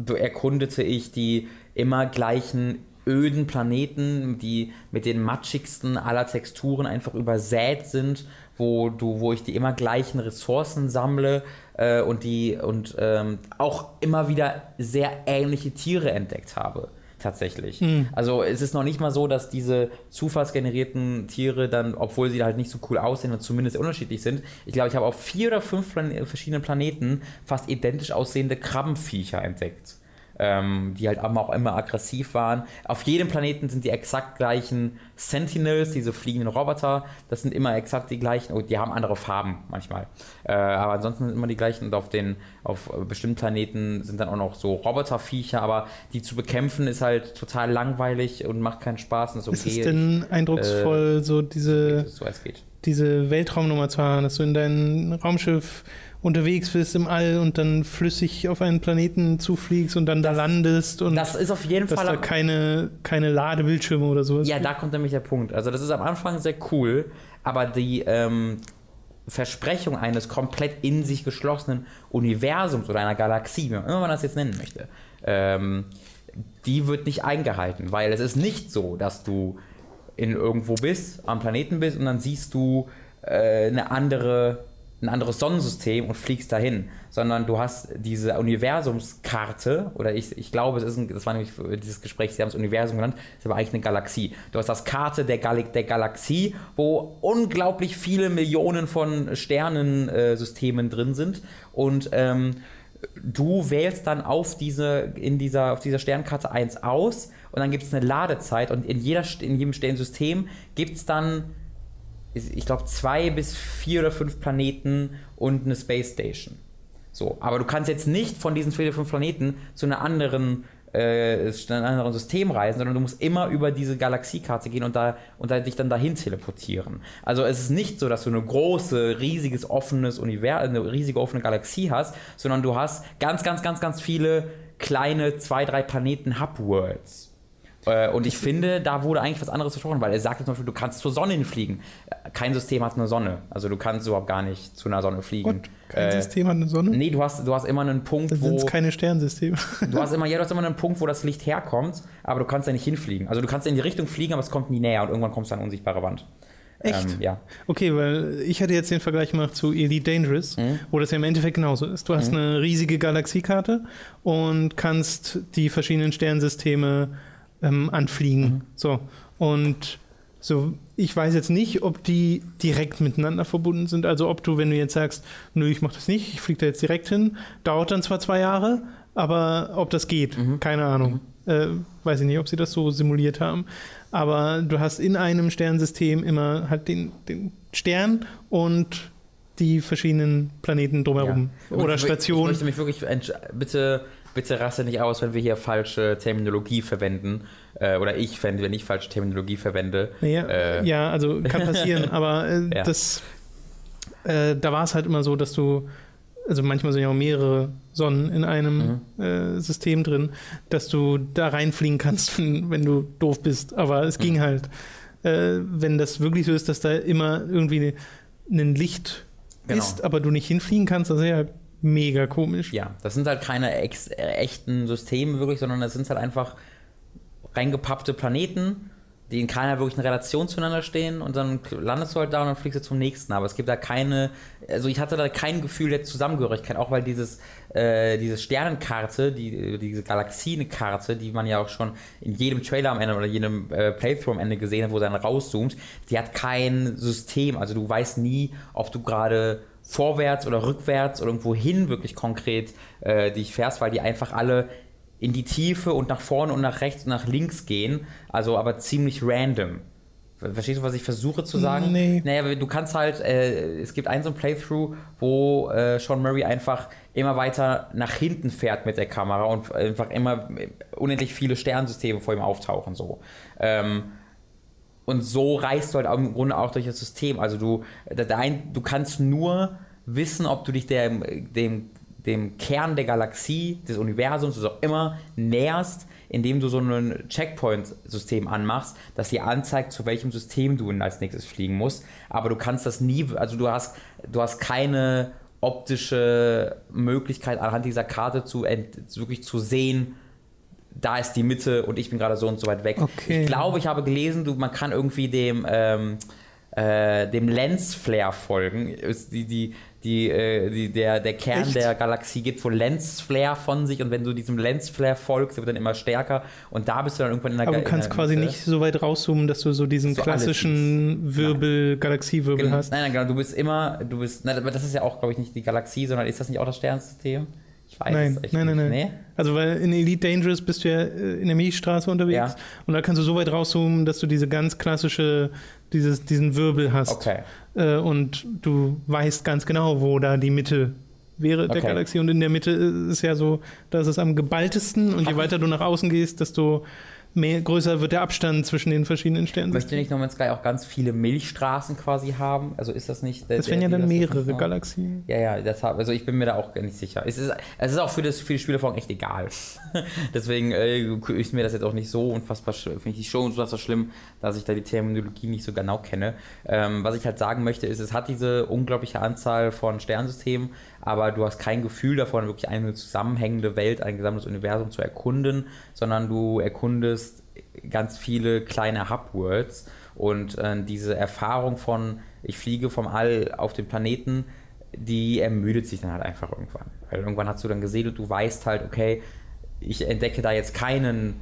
äh, erkundete ich die immer gleichen öden Planeten, die mit den matschigsten aller Texturen einfach übersät sind, wo du, wo ich die immer gleichen Ressourcen sammle äh, und die und ähm, auch immer wieder sehr ähnliche Tiere entdeckt habe tatsächlich. Mhm. Also es ist noch nicht mal so, dass diese zufallsgenerierten Tiere dann, obwohl sie halt nicht so cool aussehen und zumindest unterschiedlich sind, ich glaube, ich habe auf vier oder fünf Plan verschiedenen Planeten fast identisch aussehende Krabbenviecher entdeckt. Ähm, die halt auch immer aggressiv waren. Auf jedem Planeten sind die exakt gleichen Sentinels, diese fliegenden Roboter. Das sind immer exakt die gleichen. Oh, die haben andere Farben manchmal. Äh, aber ansonsten sind immer die gleichen. Und auf den auf bestimmten Planeten sind dann auch noch so Roboterviecher. Aber die zu bekämpfen ist halt total langweilig und macht keinen Spaß. Und so ist es denn eindrucksvoll, äh, so diese, so diese Weltraumnummer zu haben, dass du in dein Raumschiff unterwegs bist im All und dann flüssig auf einen Planeten zufliegst und dann das, da landest und das ist auf jeden dass Fall da keine, keine Ladebildschirme oder so ist. Ja, da kommt nämlich der Punkt. Also das ist am Anfang sehr cool, aber die ähm, Versprechung eines komplett in sich geschlossenen Universums oder einer Galaxie, wie immer man das jetzt nennen möchte, ähm, die wird nicht eingehalten, weil es ist nicht so, dass du in irgendwo bist, am Planeten bist und dann siehst du äh, eine andere ein anderes Sonnensystem und fliegst dahin, sondern du hast diese Universumskarte, oder ich, ich glaube, es ist ein, das war nämlich dieses Gespräch, sie haben es Universum genannt, ist aber eigentlich eine Galaxie. Du hast das Karte der, Gal der Galaxie, wo unglaublich viele Millionen von Sternensystemen äh, drin sind und ähm, du wählst dann auf diese, in dieser, auf dieser Sternkarte eins aus und dann gibt es eine Ladezeit und in, jeder, in jedem Sternensystem gibt es dann ich glaube, zwei bis vier oder fünf Planeten und eine Space Station. So, aber du kannst jetzt nicht von diesen vier oder fünf Planeten zu einer anderen, äh, einem anderen System reisen, sondern du musst immer über diese Galaxiekarte gehen und, da, und da, dich dann dahin teleportieren. Also es ist nicht so, dass du eine große, riesiges, offenes Universum, eine riesige offene Galaxie hast, sondern du hast ganz, ganz, ganz, ganz viele kleine zwei, drei Planeten Hub-Worlds. Äh, und ich finde, da wurde eigentlich was anderes versprochen, weil er sagte zum Beispiel, du kannst zur Sonne hinfliegen. Kein System hat eine Sonne. Also du kannst überhaupt gar nicht zu einer Sonne fliegen. Und kein äh, System hat eine Sonne? Nee, du hast, du hast immer einen Punkt, Dann wo. sind keine Sternsysteme. Du hast immer, ja, du hast immer einen Punkt, wo das Licht herkommt, aber du kannst da nicht hinfliegen. Also du kannst in die Richtung fliegen, aber es kommt nie näher und irgendwann kommst du an eine unsichtbare Wand. Echt? Ähm, ja. Okay, weil ich hatte jetzt den Vergleich gemacht zu Elite Dangerous, mhm. wo das ja im Endeffekt genauso ist. Du hast mhm. eine riesige Galaxiekarte und kannst die verschiedenen Sternsysteme ähm, anfliegen. Mhm. So. Und so, ich weiß jetzt nicht, ob die direkt miteinander verbunden sind. Also ob du, wenn du jetzt sagst, nö, ich mach das nicht, ich fliege da jetzt direkt hin, dauert dann zwar zwei Jahre, aber ob das geht, mhm. keine Ahnung. Mhm. Äh, weiß ich nicht, ob sie das so simuliert haben. Aber du hast in einem Sternsystem immer halt den, den Stern und die verschiedenen Planeten drumherum ja. oder Stationen. Ich möchte mich wirklich bitte bitte raste nicht aus, wenn wir hier falsche Terminologie verwenden. Äh, oder ich fände, wenn ich falsche Terminologie verwende. Ja, äh, ja also kann passieren, aber äh, ja. das, äh, da war es halt immer so, dass du, also manchmal sind ja auch mehrere Sonnen in einem mhm. Äh, System drin, dass du da reinfliegen kannst, wenn, wenn du doof bist. Aber es ging mhm. halt. Äh, wenn das wirklich so ist, dass da immer irgendwie ein Licht genau. ist, aber du nicht hinfliegen kannst, ist ja mega komisch. Ja, das sind halt keine ex echten Systeme wirklich, sondern das sind halt einfach reingepappte Planeten, die in keiner wirklichen Relation zueinander stehen und dann landest du halt da und dann fliegst du zum nächsten. Aber es gibt da keine, also ich hatte da kein Gefühl der Zusammengehörigkeit, auch weil dieses, äh, diese Sternenkarte, die, diese Galaxienkarte, die man ja auch schon in jedem Trailer am Ende oder jedem äh, Playthrough am Ende gesehen hat, wo dann rauszoomt, die hat kein System. Also du weißt nie, ob du gerade vorwärts oder rückwärts oder irgendwo hin wirklich konkret äh, dich fährst, weil die einfach alle in die Tiefe und nach vorne und nach rechts und nach links gehen, also aber ziemlich random. Verstehst du, was ich versuche zu sagen? Nee. Naja, du kannst halt, äh, es gibt einen so ein Playthrough, wo äh, Sean Murray einfach immer weiter nach hinten fährt mit der Kamera und einfach immer unendlich viele Sternsysteme vor ihm auftauchen. So. Ähm, und so reist du halt im Grunde auch durch das System. Also du, du kannst nur wissen, ob du dich dem, dem, dem Kern der Galaxie, des Universums, was auch immer, näherst, indem du so ein Checkpoint-System anmachst, das dir anzeigt, zu welchem System du als nächstes fliegen musst. Aber du kannst das nie, also du hast, du hast keine optische Möglichkeit anhand dieser Karte zu wirklich zu sehen, da ist die Mitte und ich bin gerade so und so weit weg. Okay. Ich glaube, ich habe gelesen, du, man kann irgendwie dem, ähm, äh, dem Lensflare folgen. Die, die, die, äh, die, der, der Kern Echt? der Galaxie gibt wohl Lensflare von sich und wenn du diesem Lensflare folgst, wird dann immer stärker und da bist du dann irgendwann in der Aber du kannst quasi Mitte. nicht so weit rauszoomen, dass du so diesen so klassischen Wirbel, Galaxiewirbel genau. hast. Nein, nein, genau, du bist immer, du bist, nein, aber das ist ja auch, glaube ich, nicht die Galaxie, sondern ist das nicht auch das Sternensystem? Ich weiß nein, es echt nein, nein, nicht. nein. Nee? Also, weil in Elite Dangerous bist du ja äh, in der Milchstraße unterwegs Ja. und da kannst du so weit rauszoomen, dass du diese ganz klassische, dieses, diesen Wirbel hast. Okay. Äh, und du weißt ganz genau, wo da die Mitte wäre der Okay. Galaxie. Und in der Mitte ist ja so, da ist es am geballtesten und je Hab weiter du nach außen gehst, desto mehr, größer wird der Abstand zwischen den verschiedenen Sternen. Möchte nicht No Man's Sky auch ganz viele Milchstraßen quasi haben? Also ist das nicht. der- Das wären ja dann mehrere? Galaxien. Ja, ja, das hab, also ich bin mir da auch nicht sicher. Es ist, es ist auch für, das, für die Spielerfahrung echt egal. Deswegen äh, ist mir das jetzt auch nicht so unfassbar, finde ich Show unfassbar schlimm, dass ich da die Terminologie nicht so genau kenne. Ähm, was ich halt sagen möchte, ist, es hat diese unglaubliche Anzahl von Sternsystemen, aber du hast kein Gefühl davon, wirklich eine zusammenhängende Welt, ein gesamtes Universum zu erkunden, sondern du erkundest ganz viele kleine Hub-Worlds und äh, diese Erfahrung von, ich fliege vom All auf den Planeten, die ermüdet sich dann halt einfach irgendwann. Weil irgendwann hast du dann gesegelt, du weißt halt, okay, ich entdecke da jetzt keinen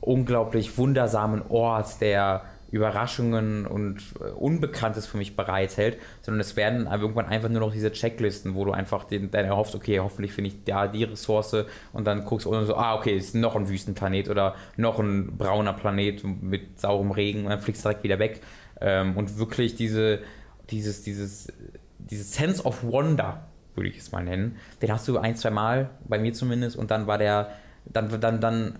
unglaublich wundersamen Ort, der Überraschungen und äh, Unbekanntes für mich bereithält, sondern es werden irgendwann einfach nur noch diese Checklisten, wo du einfach den, dann erhoffst, okay, hoffentlich finde ich da die Ressource und dann guckst du so, ah, okay, ist noch ein Wüstenplanet oder noch ein brauner Planet mit saurem Regen und dann fliegst du direkt wieder weg. Ähm, und wirklich diese, dieses, dieses, dieses Sense of Wonder, würde ich es mal nennen, den hast du ein, zwei Mal, bei mir zumindest, und dann war der, dann, dann, dann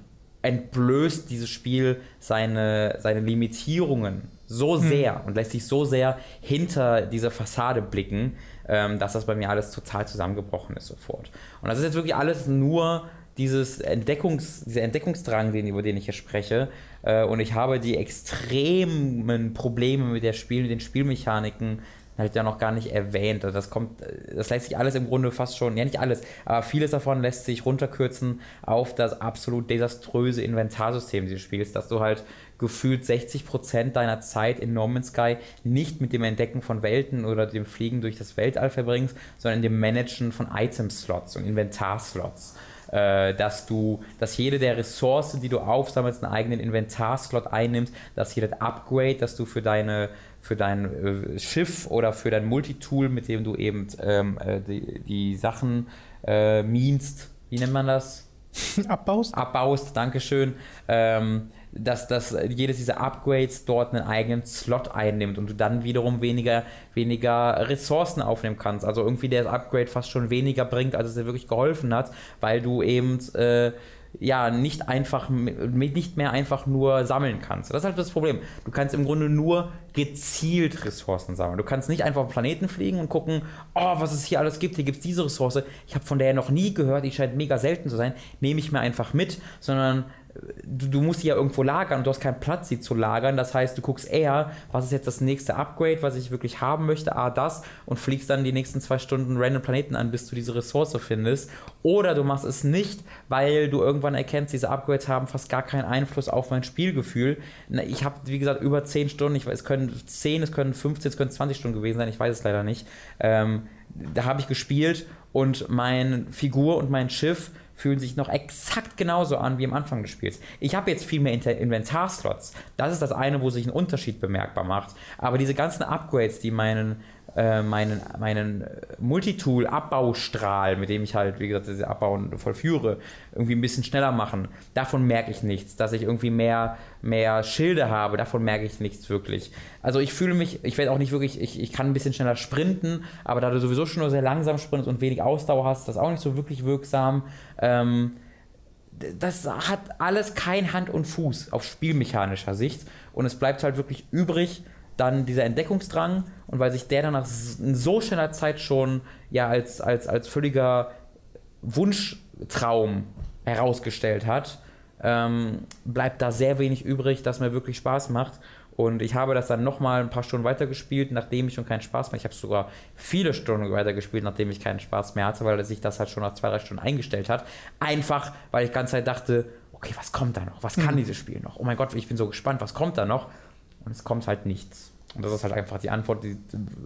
entblößt dieses Spiel seine, seine Limitierungen so sehr und lässt sich so sehr hinter diese Fassade blicken, ähm, dass das bei mir alles total zusammengebrochen ist sofort. Und das ist jetzt wirklich alles nur dieses Entdeckungs, dieser Entdeckungsdrang, den, über den ich hier spreche. Äh, und ich habe die extremen Probleme mit der Spiel, mit den Spielmechaniken halt ja noch gar nicht erwähnt. Also Das kommt, das lässt sich alles im Grunde fast schon, ja nicht alles, aber vieles davon lässt sich runterkürzen auf das absolut desaströse Inventarsystem dieses Spiels, dass du halt gefühlt 60% deiner Zeit in No Man's Sky nicht mit dem Entdecken von Welten oder dem Fliegen durch das Weltall verbringst, sondern dem Managen von Item-Slots und Inventarslots äh, dass du, dass jede der Ressourcen, die du aufsammelst, einen eigenen Inventarslot einnimmt, dass jedes Upgrade, das du für deine für dein äh, Schiff oder für dein Multitool, mit dem du eben ähm, äh, die, die Sachen äh, minst, wie nennt man das? Abbaust? abbaust, Dankeschön, ähm, dass, dass jedes dieser Upgrades dort einen eigenen Slot einnimmt und du dann wiederum weniger, weniger Ressourcen aufnehmen kannst. Also irgendwie das Upgrade fast schon weniger bringt, als es dir wirklich geholfen hat, weil du eben äh, ja nicht einfach nicht mehr einfach nur sammeln kannst. Das ist halt das Problem. Du kannst im Grunde nur gezielt Ressourcen sammeln. Du kannst nicht einfach auf Planeten fliegen und gucken, oh, was es hier alles gibt. Hier gibt es diese Ressource. Ich habe von der noch nie gehört, die scheint mega selten zu sein. Nehme ich mir einfach mit, sondern du, du musst sie ja irgendwo lagern und du hast keinen Platz, sie zu lagern. Das heißt, du guckst eher, was ist jetzt das nächste Upgrade, was ich wirklich haben möchte, ah, das, und fliegst dann die nächsten zwei Stunden random Planeten an, bis du diese Ressource findest. Oder du machst es nicht, weil du irgendwann erkennst, diese Upgrades haben fast gar keinen Einfluss auf mein Spielgefühl. Ich habe, wie gesagt, über 10 Stunden, ich es können 10, es können 15, es können 20 Stunden gewesen sein, ich weiß es leider nicht. Ähm, da habe ich gespielt und meine Figur und mein Schiff fühlen sich noch exakt genauso an wie am Anfang des Spiels. Ich habe jetzt viel mehr Inventarslots. Das ist das eine, wo sich ein Unterschied bemerkbar macht. Aber diese ganzen Upgrades, die meinen, äh, meinen, meinen Multitool-Abbaustrahl, mit dem ich halt, wie gesagt, diese Abbau vollführe, irgendwie ein bisschen schneller machen, davon merke ich nichts. Dass ich irgendwie mehr, mehr Schilde habe, davon merke ich nichts wirklich. Also ich fühle mich, ich werde auch nicht wirklich, ich, ich kann ein bisschen schneller sprinten, aber da du sowieso schon nur sehr langsam sprintest und wenig Ausdauer hast, ist das auch nicht so wirklich wirksam. Ähm, das hat alles kein Hand und Fuß auf spielmechanischer Sicht und es bleibt halt wirklich übrig dann dieser Entdeckungsdrang und weil sich der dann nach so schneller Zeit schon ja als, als, als völliger Wunschtraum herausgestellt hat, ähm, bleibt da sehr wenig übrig, das mir wirklich Spaß macht. Und ich habe das dann nochmal ein paar Stunden weitergespielt, nachdem ich schon keinen Spaß mehr. Ich habe sogar viele Stunden weitergespielt, nachdem ich keinen Spaß mehr hatte, weil sich das halt schon nach zwei, drei Stunden eingestellt hat. Einfach, weil ich die ganze Zeit dachte, okay, was kommt da noch? Was kann dieses Spiel noch? Oh mein Gott, ich bin so gespannt, was kommt da noch? Und es kommt halt nichts. Und das ist halt einfach die Antwort die,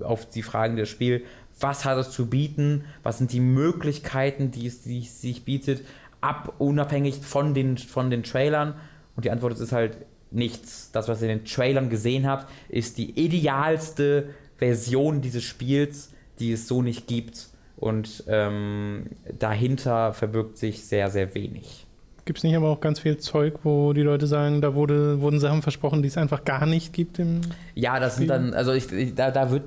auf die Fragen des Spiels. Was hat es zu bieten? Was sind die Möglichkeiten, die es, die es sich bietet, ab unabhängig von den, von den Trailern? Und die Antwort ist halt nichts. Das, was ihr in den Trailern gesehen habt, ist die idealste Version dieses Spiels, die es so nicht gibt. und ähm, dahinter verbirgt sich sehr, sehr wenig. Gibt es nicht aber auch ganz viel Zeug, wo die Leute sagen, da wurde, wurden Sachen versprochen, die es einfach gar nicht gibt im Ja, das sind dann, also ich, ich, da, da wird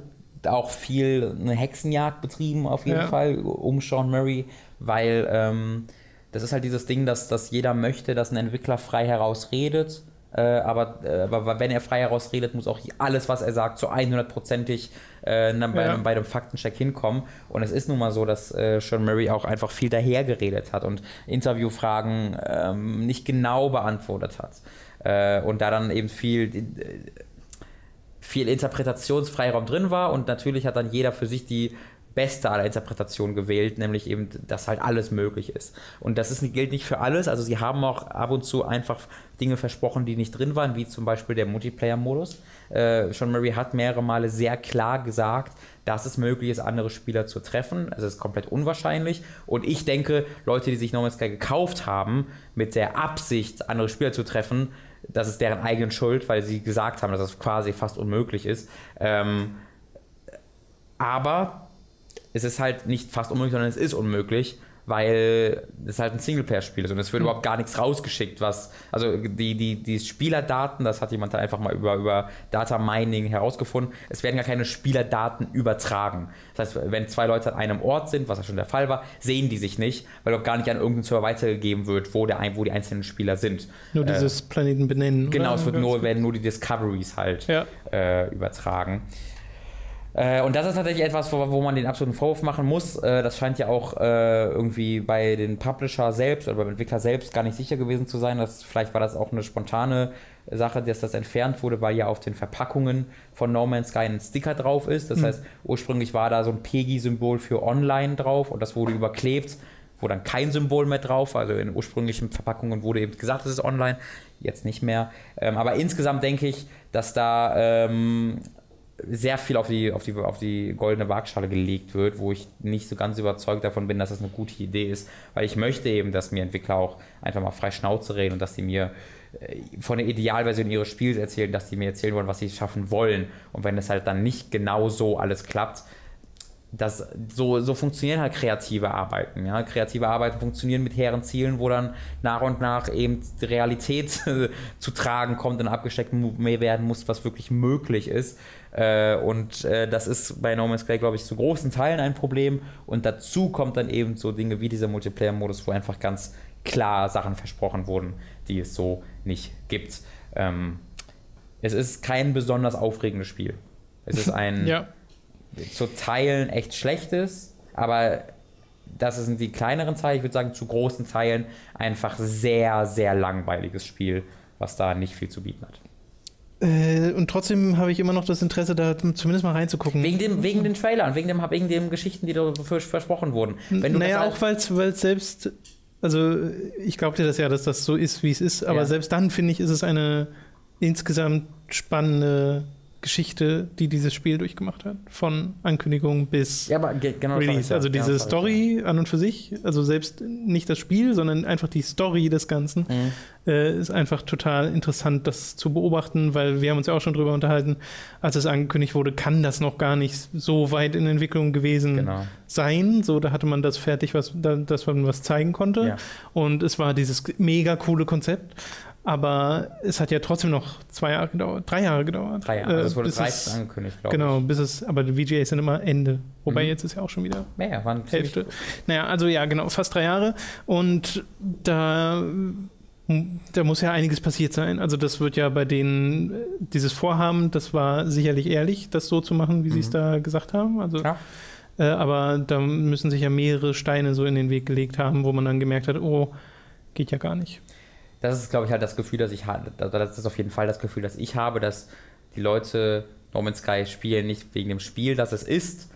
auch viel eine Hexenjagd betrieben, auf jeden Ja. Fall, um Sean Murray, weil ähm, das ist halt dieses Ding, dass, dass jeder möchte, dass ein Entwickler frei heraus redet. Äh, aber, äh, aber wenn er frei heraus redet, muss auch alles, was er sagt, zu 100%ig äh, bei, Ja. bei einem Faktencheck hinkommen. Und es ist nun mal so, dass äh, Sean Murray auch einfach viel dahergeredet hat und Interviewfragen ähm, nicht genau beantwortet hat. Äh, und da dann eben viel äh, viel Interpretationsfreiraum drin war und natürlich hat dann jeder für sich die beste aller Interpretationen gewählt, nämlich eben, dass halt alles möglich ist. Und das ist, gilt nicht für alles, also sie haben auch ab und zu einfach Dinge versprochen, die nicht drin waren, wie zum Beispiel der Multiplayer-Modus. Äh, Sean Murray hat mehrere Male sehr klar gesagt, dass es möglich ist, andere Spieler zu treffen. Also es ist komplett unwahrscheinlich. Und ich denke, Leute, die sich No Man's Sky gekauft haben, mit der Absicht, andere Spieler zu treffen, das ist deren eigene Schuld, weil sie gesagt haben, dass das quasi fast unmöglich ist. Ähm, aber es ist halt nicht fast unmöglich, sondern es ist unmöglich, weil es halt ein Singleplayer-Spiel ist und es wird überhaupt gar nichts rausgeschickt, was, also die, die, die Spielerdaten, das hat jemand dann einfach mal über, über Data Mining herausgefunden, es werden gar keine Spielerdaten übertragen. Das heißt, wenn zwei Leute an einem Ort sind, was ja schon der Fall war, sehen die sich nicht, weil auch gar nicht an irgendeinen Server weitergegeben wird, wo, der, wo die einzelnen Spieler sind. Nur Äh, dieses Planeten benennen. Genau, es wird nur, werden nur die Discoveries halt Ja. äh, übertragen. Äh, und das ist tatsächlich etwas, wo, wo man den absoluten Vorwurf machen muss. Äh, das scheint ja auch äh, irgendwie bei den Publisher selbst oder beim Entwickler selbst gar nicht sicher gewesen zu sein. Das, vielleicht war das auch eine spontane Sache, dass das entfernt wurde, weil ja auf den Verpackungen von No Man's Sky ein Sticker drauf ist. Das heißt, ursprünglich war da so ein PEGI-Symbol für Online drauf und das wurde überklebt wo dann kein Symbol mehr drauf, also in ursprünglichen Verpackungen wurde eben gesagt, es ist online, jetzt nicht mehr. Ähm, aber insgesamt denke ich, dass da ähm, sehr viel auf die, auf, die, auf die goldene Waagschale gelegt wird, wo ich nicht so ganz überzeugt davon bin, dass das eine gute Idee ist, weil ich möchte eben, dass mir Entwickler auch einfach mal frei Schnauze reden und dass die mir äh, von der Idealversion ihres Spiels erzählen, dass die mir erzählen wollen, was sie schaffen wollen. Und wenn es halt dann nicht genau so alles klappt, das, so, so funktionieren halt kreative Arbeiten. Ja? Kreative Arbeiten funktionieren mit hehren Zielen, wo dann nach und nach eben die Realität zu tragen kommt und abgesteckt werden muss, was wirklich möglich ist. Äh, und äh, das ist bei No Man's Sky, glaube ich, zu großen Teilen ein Problem. Und dazu kommt dann eben so Dinge wie dieser Multiplayer-Modus, wo einfach ganz klar Sachen versprochen wurden, die es so nicht gibt. Ähm, es ist kein besonders aufregendes Spiel. Es ist ein Ja. Zu Teilen echt schlechtes, aber das sind die kleineren Teilen, ich würde sagen zu großen Teilen einfach sehr, sehr langweiliges Spiel, was da nicht viel zu bieten hat. Äh, und trotzdem habe ich immer noch das Interesse, da zumindest mal reinzugucken. Wegen, dem, wegen den Trailern, wegen, dem, wegen den Geschichten, die da vers- versprochen wurden. Wenn du naja, auch weil es selbst, also ich glaube dir das ja, dass das so ist, wie es ist, aber Ja. selbst dann finde ich, ist es eine insgesamt spannende Geschichte, die dieses Spiel durchgemacht hat. Von Ankündigung bis ja, aber ge- genau Release. Also Genau diese ich Story an und für sich, also selbst nicht das Spiel, sondern einfach die Story des Ganzen. Mhm. äh, ist einfach total interessant, das zu beobachten, weil wir haben uns ja auch schon drüber unterhalten, als es angekündigt wurde, kann das noch gar nicht so weit in Entwicklung gewesen Genau. sein. So, da hatte man das fertig, was, da, dass man was zeigen konnte. Ja. Und es war dieses mega coole Konzept. Aber es hat ja trotzdem noch zwei Jahre gedauert, drei Jahre gedauert. Drei Jahre. Also äh, es wurde bis 13 angekündigt, glaube Genau, bis es, aber die VGAs sind immer Ende. Wobei Mhm. jetzt ist ja auch schon wieder ich. Ja, waren Hälfte. Naja, also ja, genau, fast drei Jahre. Und da, da muss ja einiges passiert sein. Also das wird ja bei denen, äh, dieses Vorhaben, das war sicherlich ehrlich, das so zu machen, wie sie es Mhm. da gesagt haben. Also, Klar. äh, aber da müssen sich ja mehrere Steine so in den Weg gelegt haben, wo man dann gemerkt hat, oh, geht ja gar nicht. Das ist, glaube ich, halt das Gefühl, das ich habe. Das ist auf jeden Fall das Gefühl, das ich habe, dass die Leute No Man's Sky spielen nicht wegen dem Spiel, das es ist,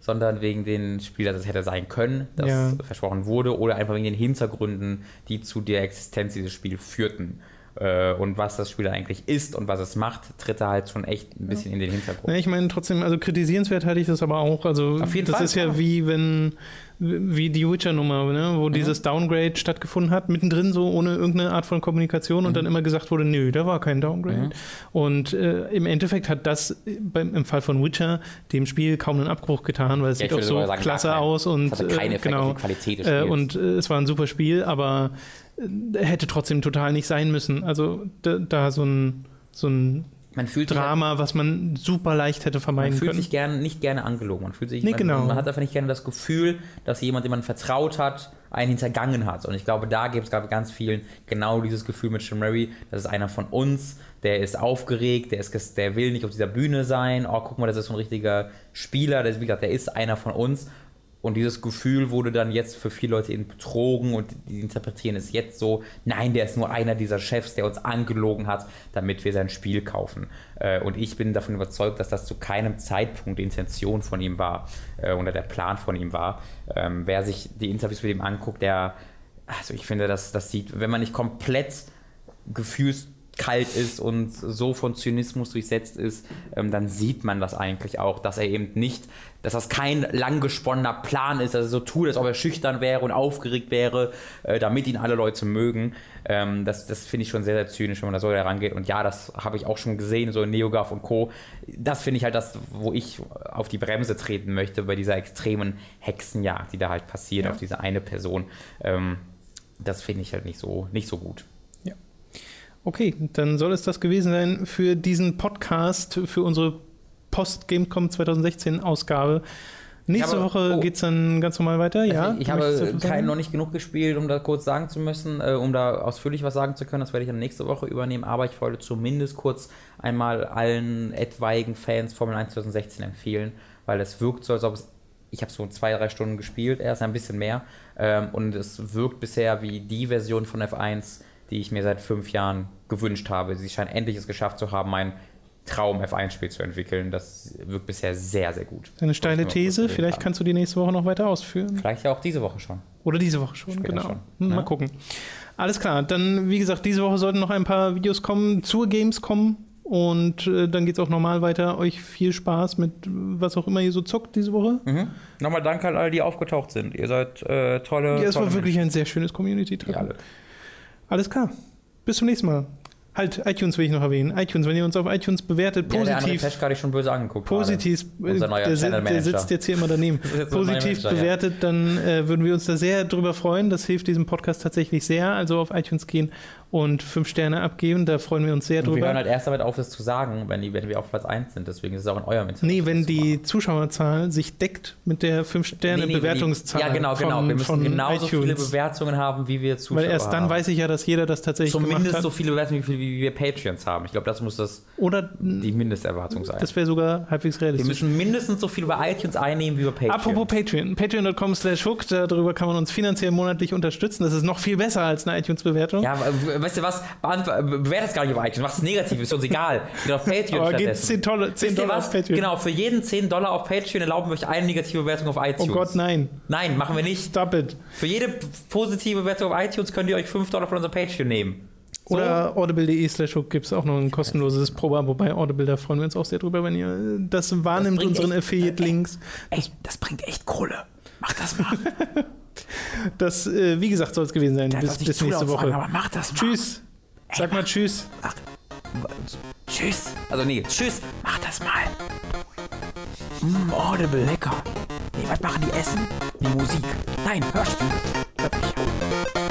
sondern wegen dem Spiel, das es hätte sein können, das Ja. versprochen wurde, oder einfach wegen den Hintergründen, die zu der Existenz dieses Spiels führten. Äh, und was das Spiel eigentlich ist und was es macht, tritt er halt schon echt ein bisschen in den Hintergrund. Ja, ich meine, trotzdem, also kritisierenswert halte ich das aber auch. Also, Auf jeden das Fall, ist ja klar. wie wenn, wie die Witcher-Nummer, ne? wo dieses Downgrade stattgefunden hat, mittendrin so ohne irgendeine Art von Kommunikation und dann immer gesagt wurde, nö, da war kein Downgrade. Und äh, im Endeffekt hat das beim, im Fall von Witcher dem Spiel kaum einen Abbruch getan, weil es Ja, sieht auch so sagen, klasse aus und keinen äh, genau. Qualität des Äh, Spiels. und äh, es war ein super Spiel, aber hätte trotzdem total nicht sein müssen. Also da, da so ein so ein man fühlt sich halt Drama, was man super leicht hätte Man vermeiden fühlt können. sich gern, nicht gerne angelogen. Man fühlt sich, Nee, man, genau. man hat einfach nicht gerne das Gefühl, dass jemand, dem man vertraut hat, einen hintergangen hat. Und ich glaube, da gibt es gerade ganz vielen genau dieses Gefühl mit Sean Murray. Das ist einer von uns, der ist aufgeregt, der, ist, der will nicht auf dieser Bühne sein. Oh, guck mal, das ist so ein richtiger Spieler. Der, ist, wie gesagt, der ist einer von uns. Und dieses Gefühl wurde dann jetzt für viele Leute eben betrogen und die interpretieren es jetzt so, nein, der ist nur einer dieser Chefs, der uns angelogen hat, damit wir sein Spiel kaufen. Äh, Und ich bin davon überzeugt, dass das zu keinem Zeitpunkt die Intention von ihm war äh, oder der Plan von ihm war. Ähm, Wer sich die Interviews mit ihm anguckt, der, also ich finde, das, das sieht, wenn man nicht komplett gefühlskalt ist und so von Zynismus durchsetzt ist, ähm, dann sieht man das eigentlich auch, dass er eben nicht, dass das kein lang gesponnener Plan ist, dass er so tut, als ob er schüchtern wäre und aufgeregt wäre, äh, damit ihn alle Leute mögen. Ähm, das das finde ich schon sehr, sehr zynisch, wenn man da so herangeht. Und ja, das habe ich auch schon gesehen, so in NeoGAF und Co. Das finde ich halt das, wo ich auf die Bremse treten möchte bei dieser extremen Hexenjagd, die da halt passiert Ja. auf diese eine Person. Ähm, das finde ich halt nicht so, nicht so gut. Okay, dann soll es das gewesen sein für diesen Podcast, für unsere Post-Gamecom 2016 Ausgabe. Nächste habe- Woche oh. geht es dann ganz normal weiter, ja? Also ich Möchtest du habe keinen noch nicht genug gespielt, um da kurz sagen zu müssen, äh, um da ausführlich was sagen zu können. Das werde ich dann nächste Woche übernehmen. Aber ich wollte zumindest kurz einmal allen etwaigen Fans Formel 1 2016 empfehlen, weil es wirkt so, als ob es. Ich habe so zwei, drei Stunden gespielt, erst ein bisschen mehr. Ähm, und es wirkt bisher wie die Version von F1, die ich mir seit fünf Jahren gewünscht habe. Sie scheinen endlich es geschafft zu haben, mein Traum F1-Spiel zu entwickeln. Das wirkt bisher sehr, sehr gut. Eine steile These, vielleicht kannst du die nächste Woche noch weiter ausführen. Vielleicht ja auch diese Woche schon. Oder diese Woche schon, Später genau. schon, Hm, ja. Mal gucken. Alles klar, dann wie gesagt, diese Woche sollten noch ein paar Videos kommen zur Gamescom und äh, dann geht es auch normal weiter. Euch viel Spaß mit was auch immer ihr so zockt diese Woche. Mhm. Nochmal danke an alle, die aufgetaucht sind. Ihr seid äh, tolle. Ja, es war wirklich ein sehr schönes Community-Treffen. Menschen. Ja, alle. Alles klar. Bis zum nächsten Mal. Halt, iTunes will ich noch erwähnen. iTunes, wenn ihr uns auf iTunes bewertet, Ja, der andere positiv, Peschka hatte ich schon böse angeguckt. positiv, Unser neuer der, Channel der sitzt jetzt hier immer daneben, positiv Manager, ja. bewertet, dann äh, würden wir uns da sehr drüber freuen. Das hilft diesem Podcast tatsächlich sehr. Also auf iTunes gehen und fünf Sterne abgeben, da freuen wir uns sehr. Und wir hören drüber. halt erst damit auf, das zu sagen, wenn, die, wenn wir auf Platz 1 sind. Deswegen ist es auch in eurem Interesse. Nee, wenn die machen. Zuschauerzahl sich deckt mit der Nee, nee, Fünf-Sterne-Bewertungszahl. Ja, genau, genau. von- wir müssen genauso viele iTunes. Bewertungen haben, wie wir Zuschauer Weil erst dann haben. weiß ich ja, dass jeder das tatsächlich gemacht Zumindest so viele Bewertungen, wie, wir Patreons haben. Ich glaube, das muss das Oder die Mindesterwartung sein. das wäre sogar halbwegs wir realistisch. müssen mindestens so viel bei iTunes einnehmen, wie bei Patreon. Apropos Patreon, patreon.com slash hook, darüber kann man uns finanziell monatlich unterstützen. Das ist noch viel besser als eine iTunes-Bewertung. Ja, aber, weißt du was? Bewertet es gar nicht auf iTunes. Macht es negativ, ist uns egal. Geht auf Patreon Aber stattdessen. 10, Dollar, 10 Wisst ihr Dollar auf Patreon. Genau, für jeden 10 Dollar auf Patreon erlauben wir euch eine negative Bewertung auf Oh iTunes. Gott, nein. Nein, machen wir nicht. Stop it. Für jede positive Bewertung auf iTunes könnt ihr euch 5 Dollar von unserem Patreon nehmen. So? Oder audible.de slash hook gibt es auch noch ein kostenloses Probeabo bei Audible. Da freuen wir uns auch sehr drüber, wenn ihr das wahrnimmt, bringt unseren Affiliate-Links. Ey, das bringt echt Kohle. Mach das mal. Das, äh, wie gesagt, soll es gewesen sein. Bis, bis nächste Woche. mach das mal. Tschüss. Sag mal Tschüss. Tschüss. Also nee, tschüss. Mach das mal. Mm, Audible, lecker. Nee, was machen die essen? Nee, Musik. Nein, Hörspiel. Wirklich.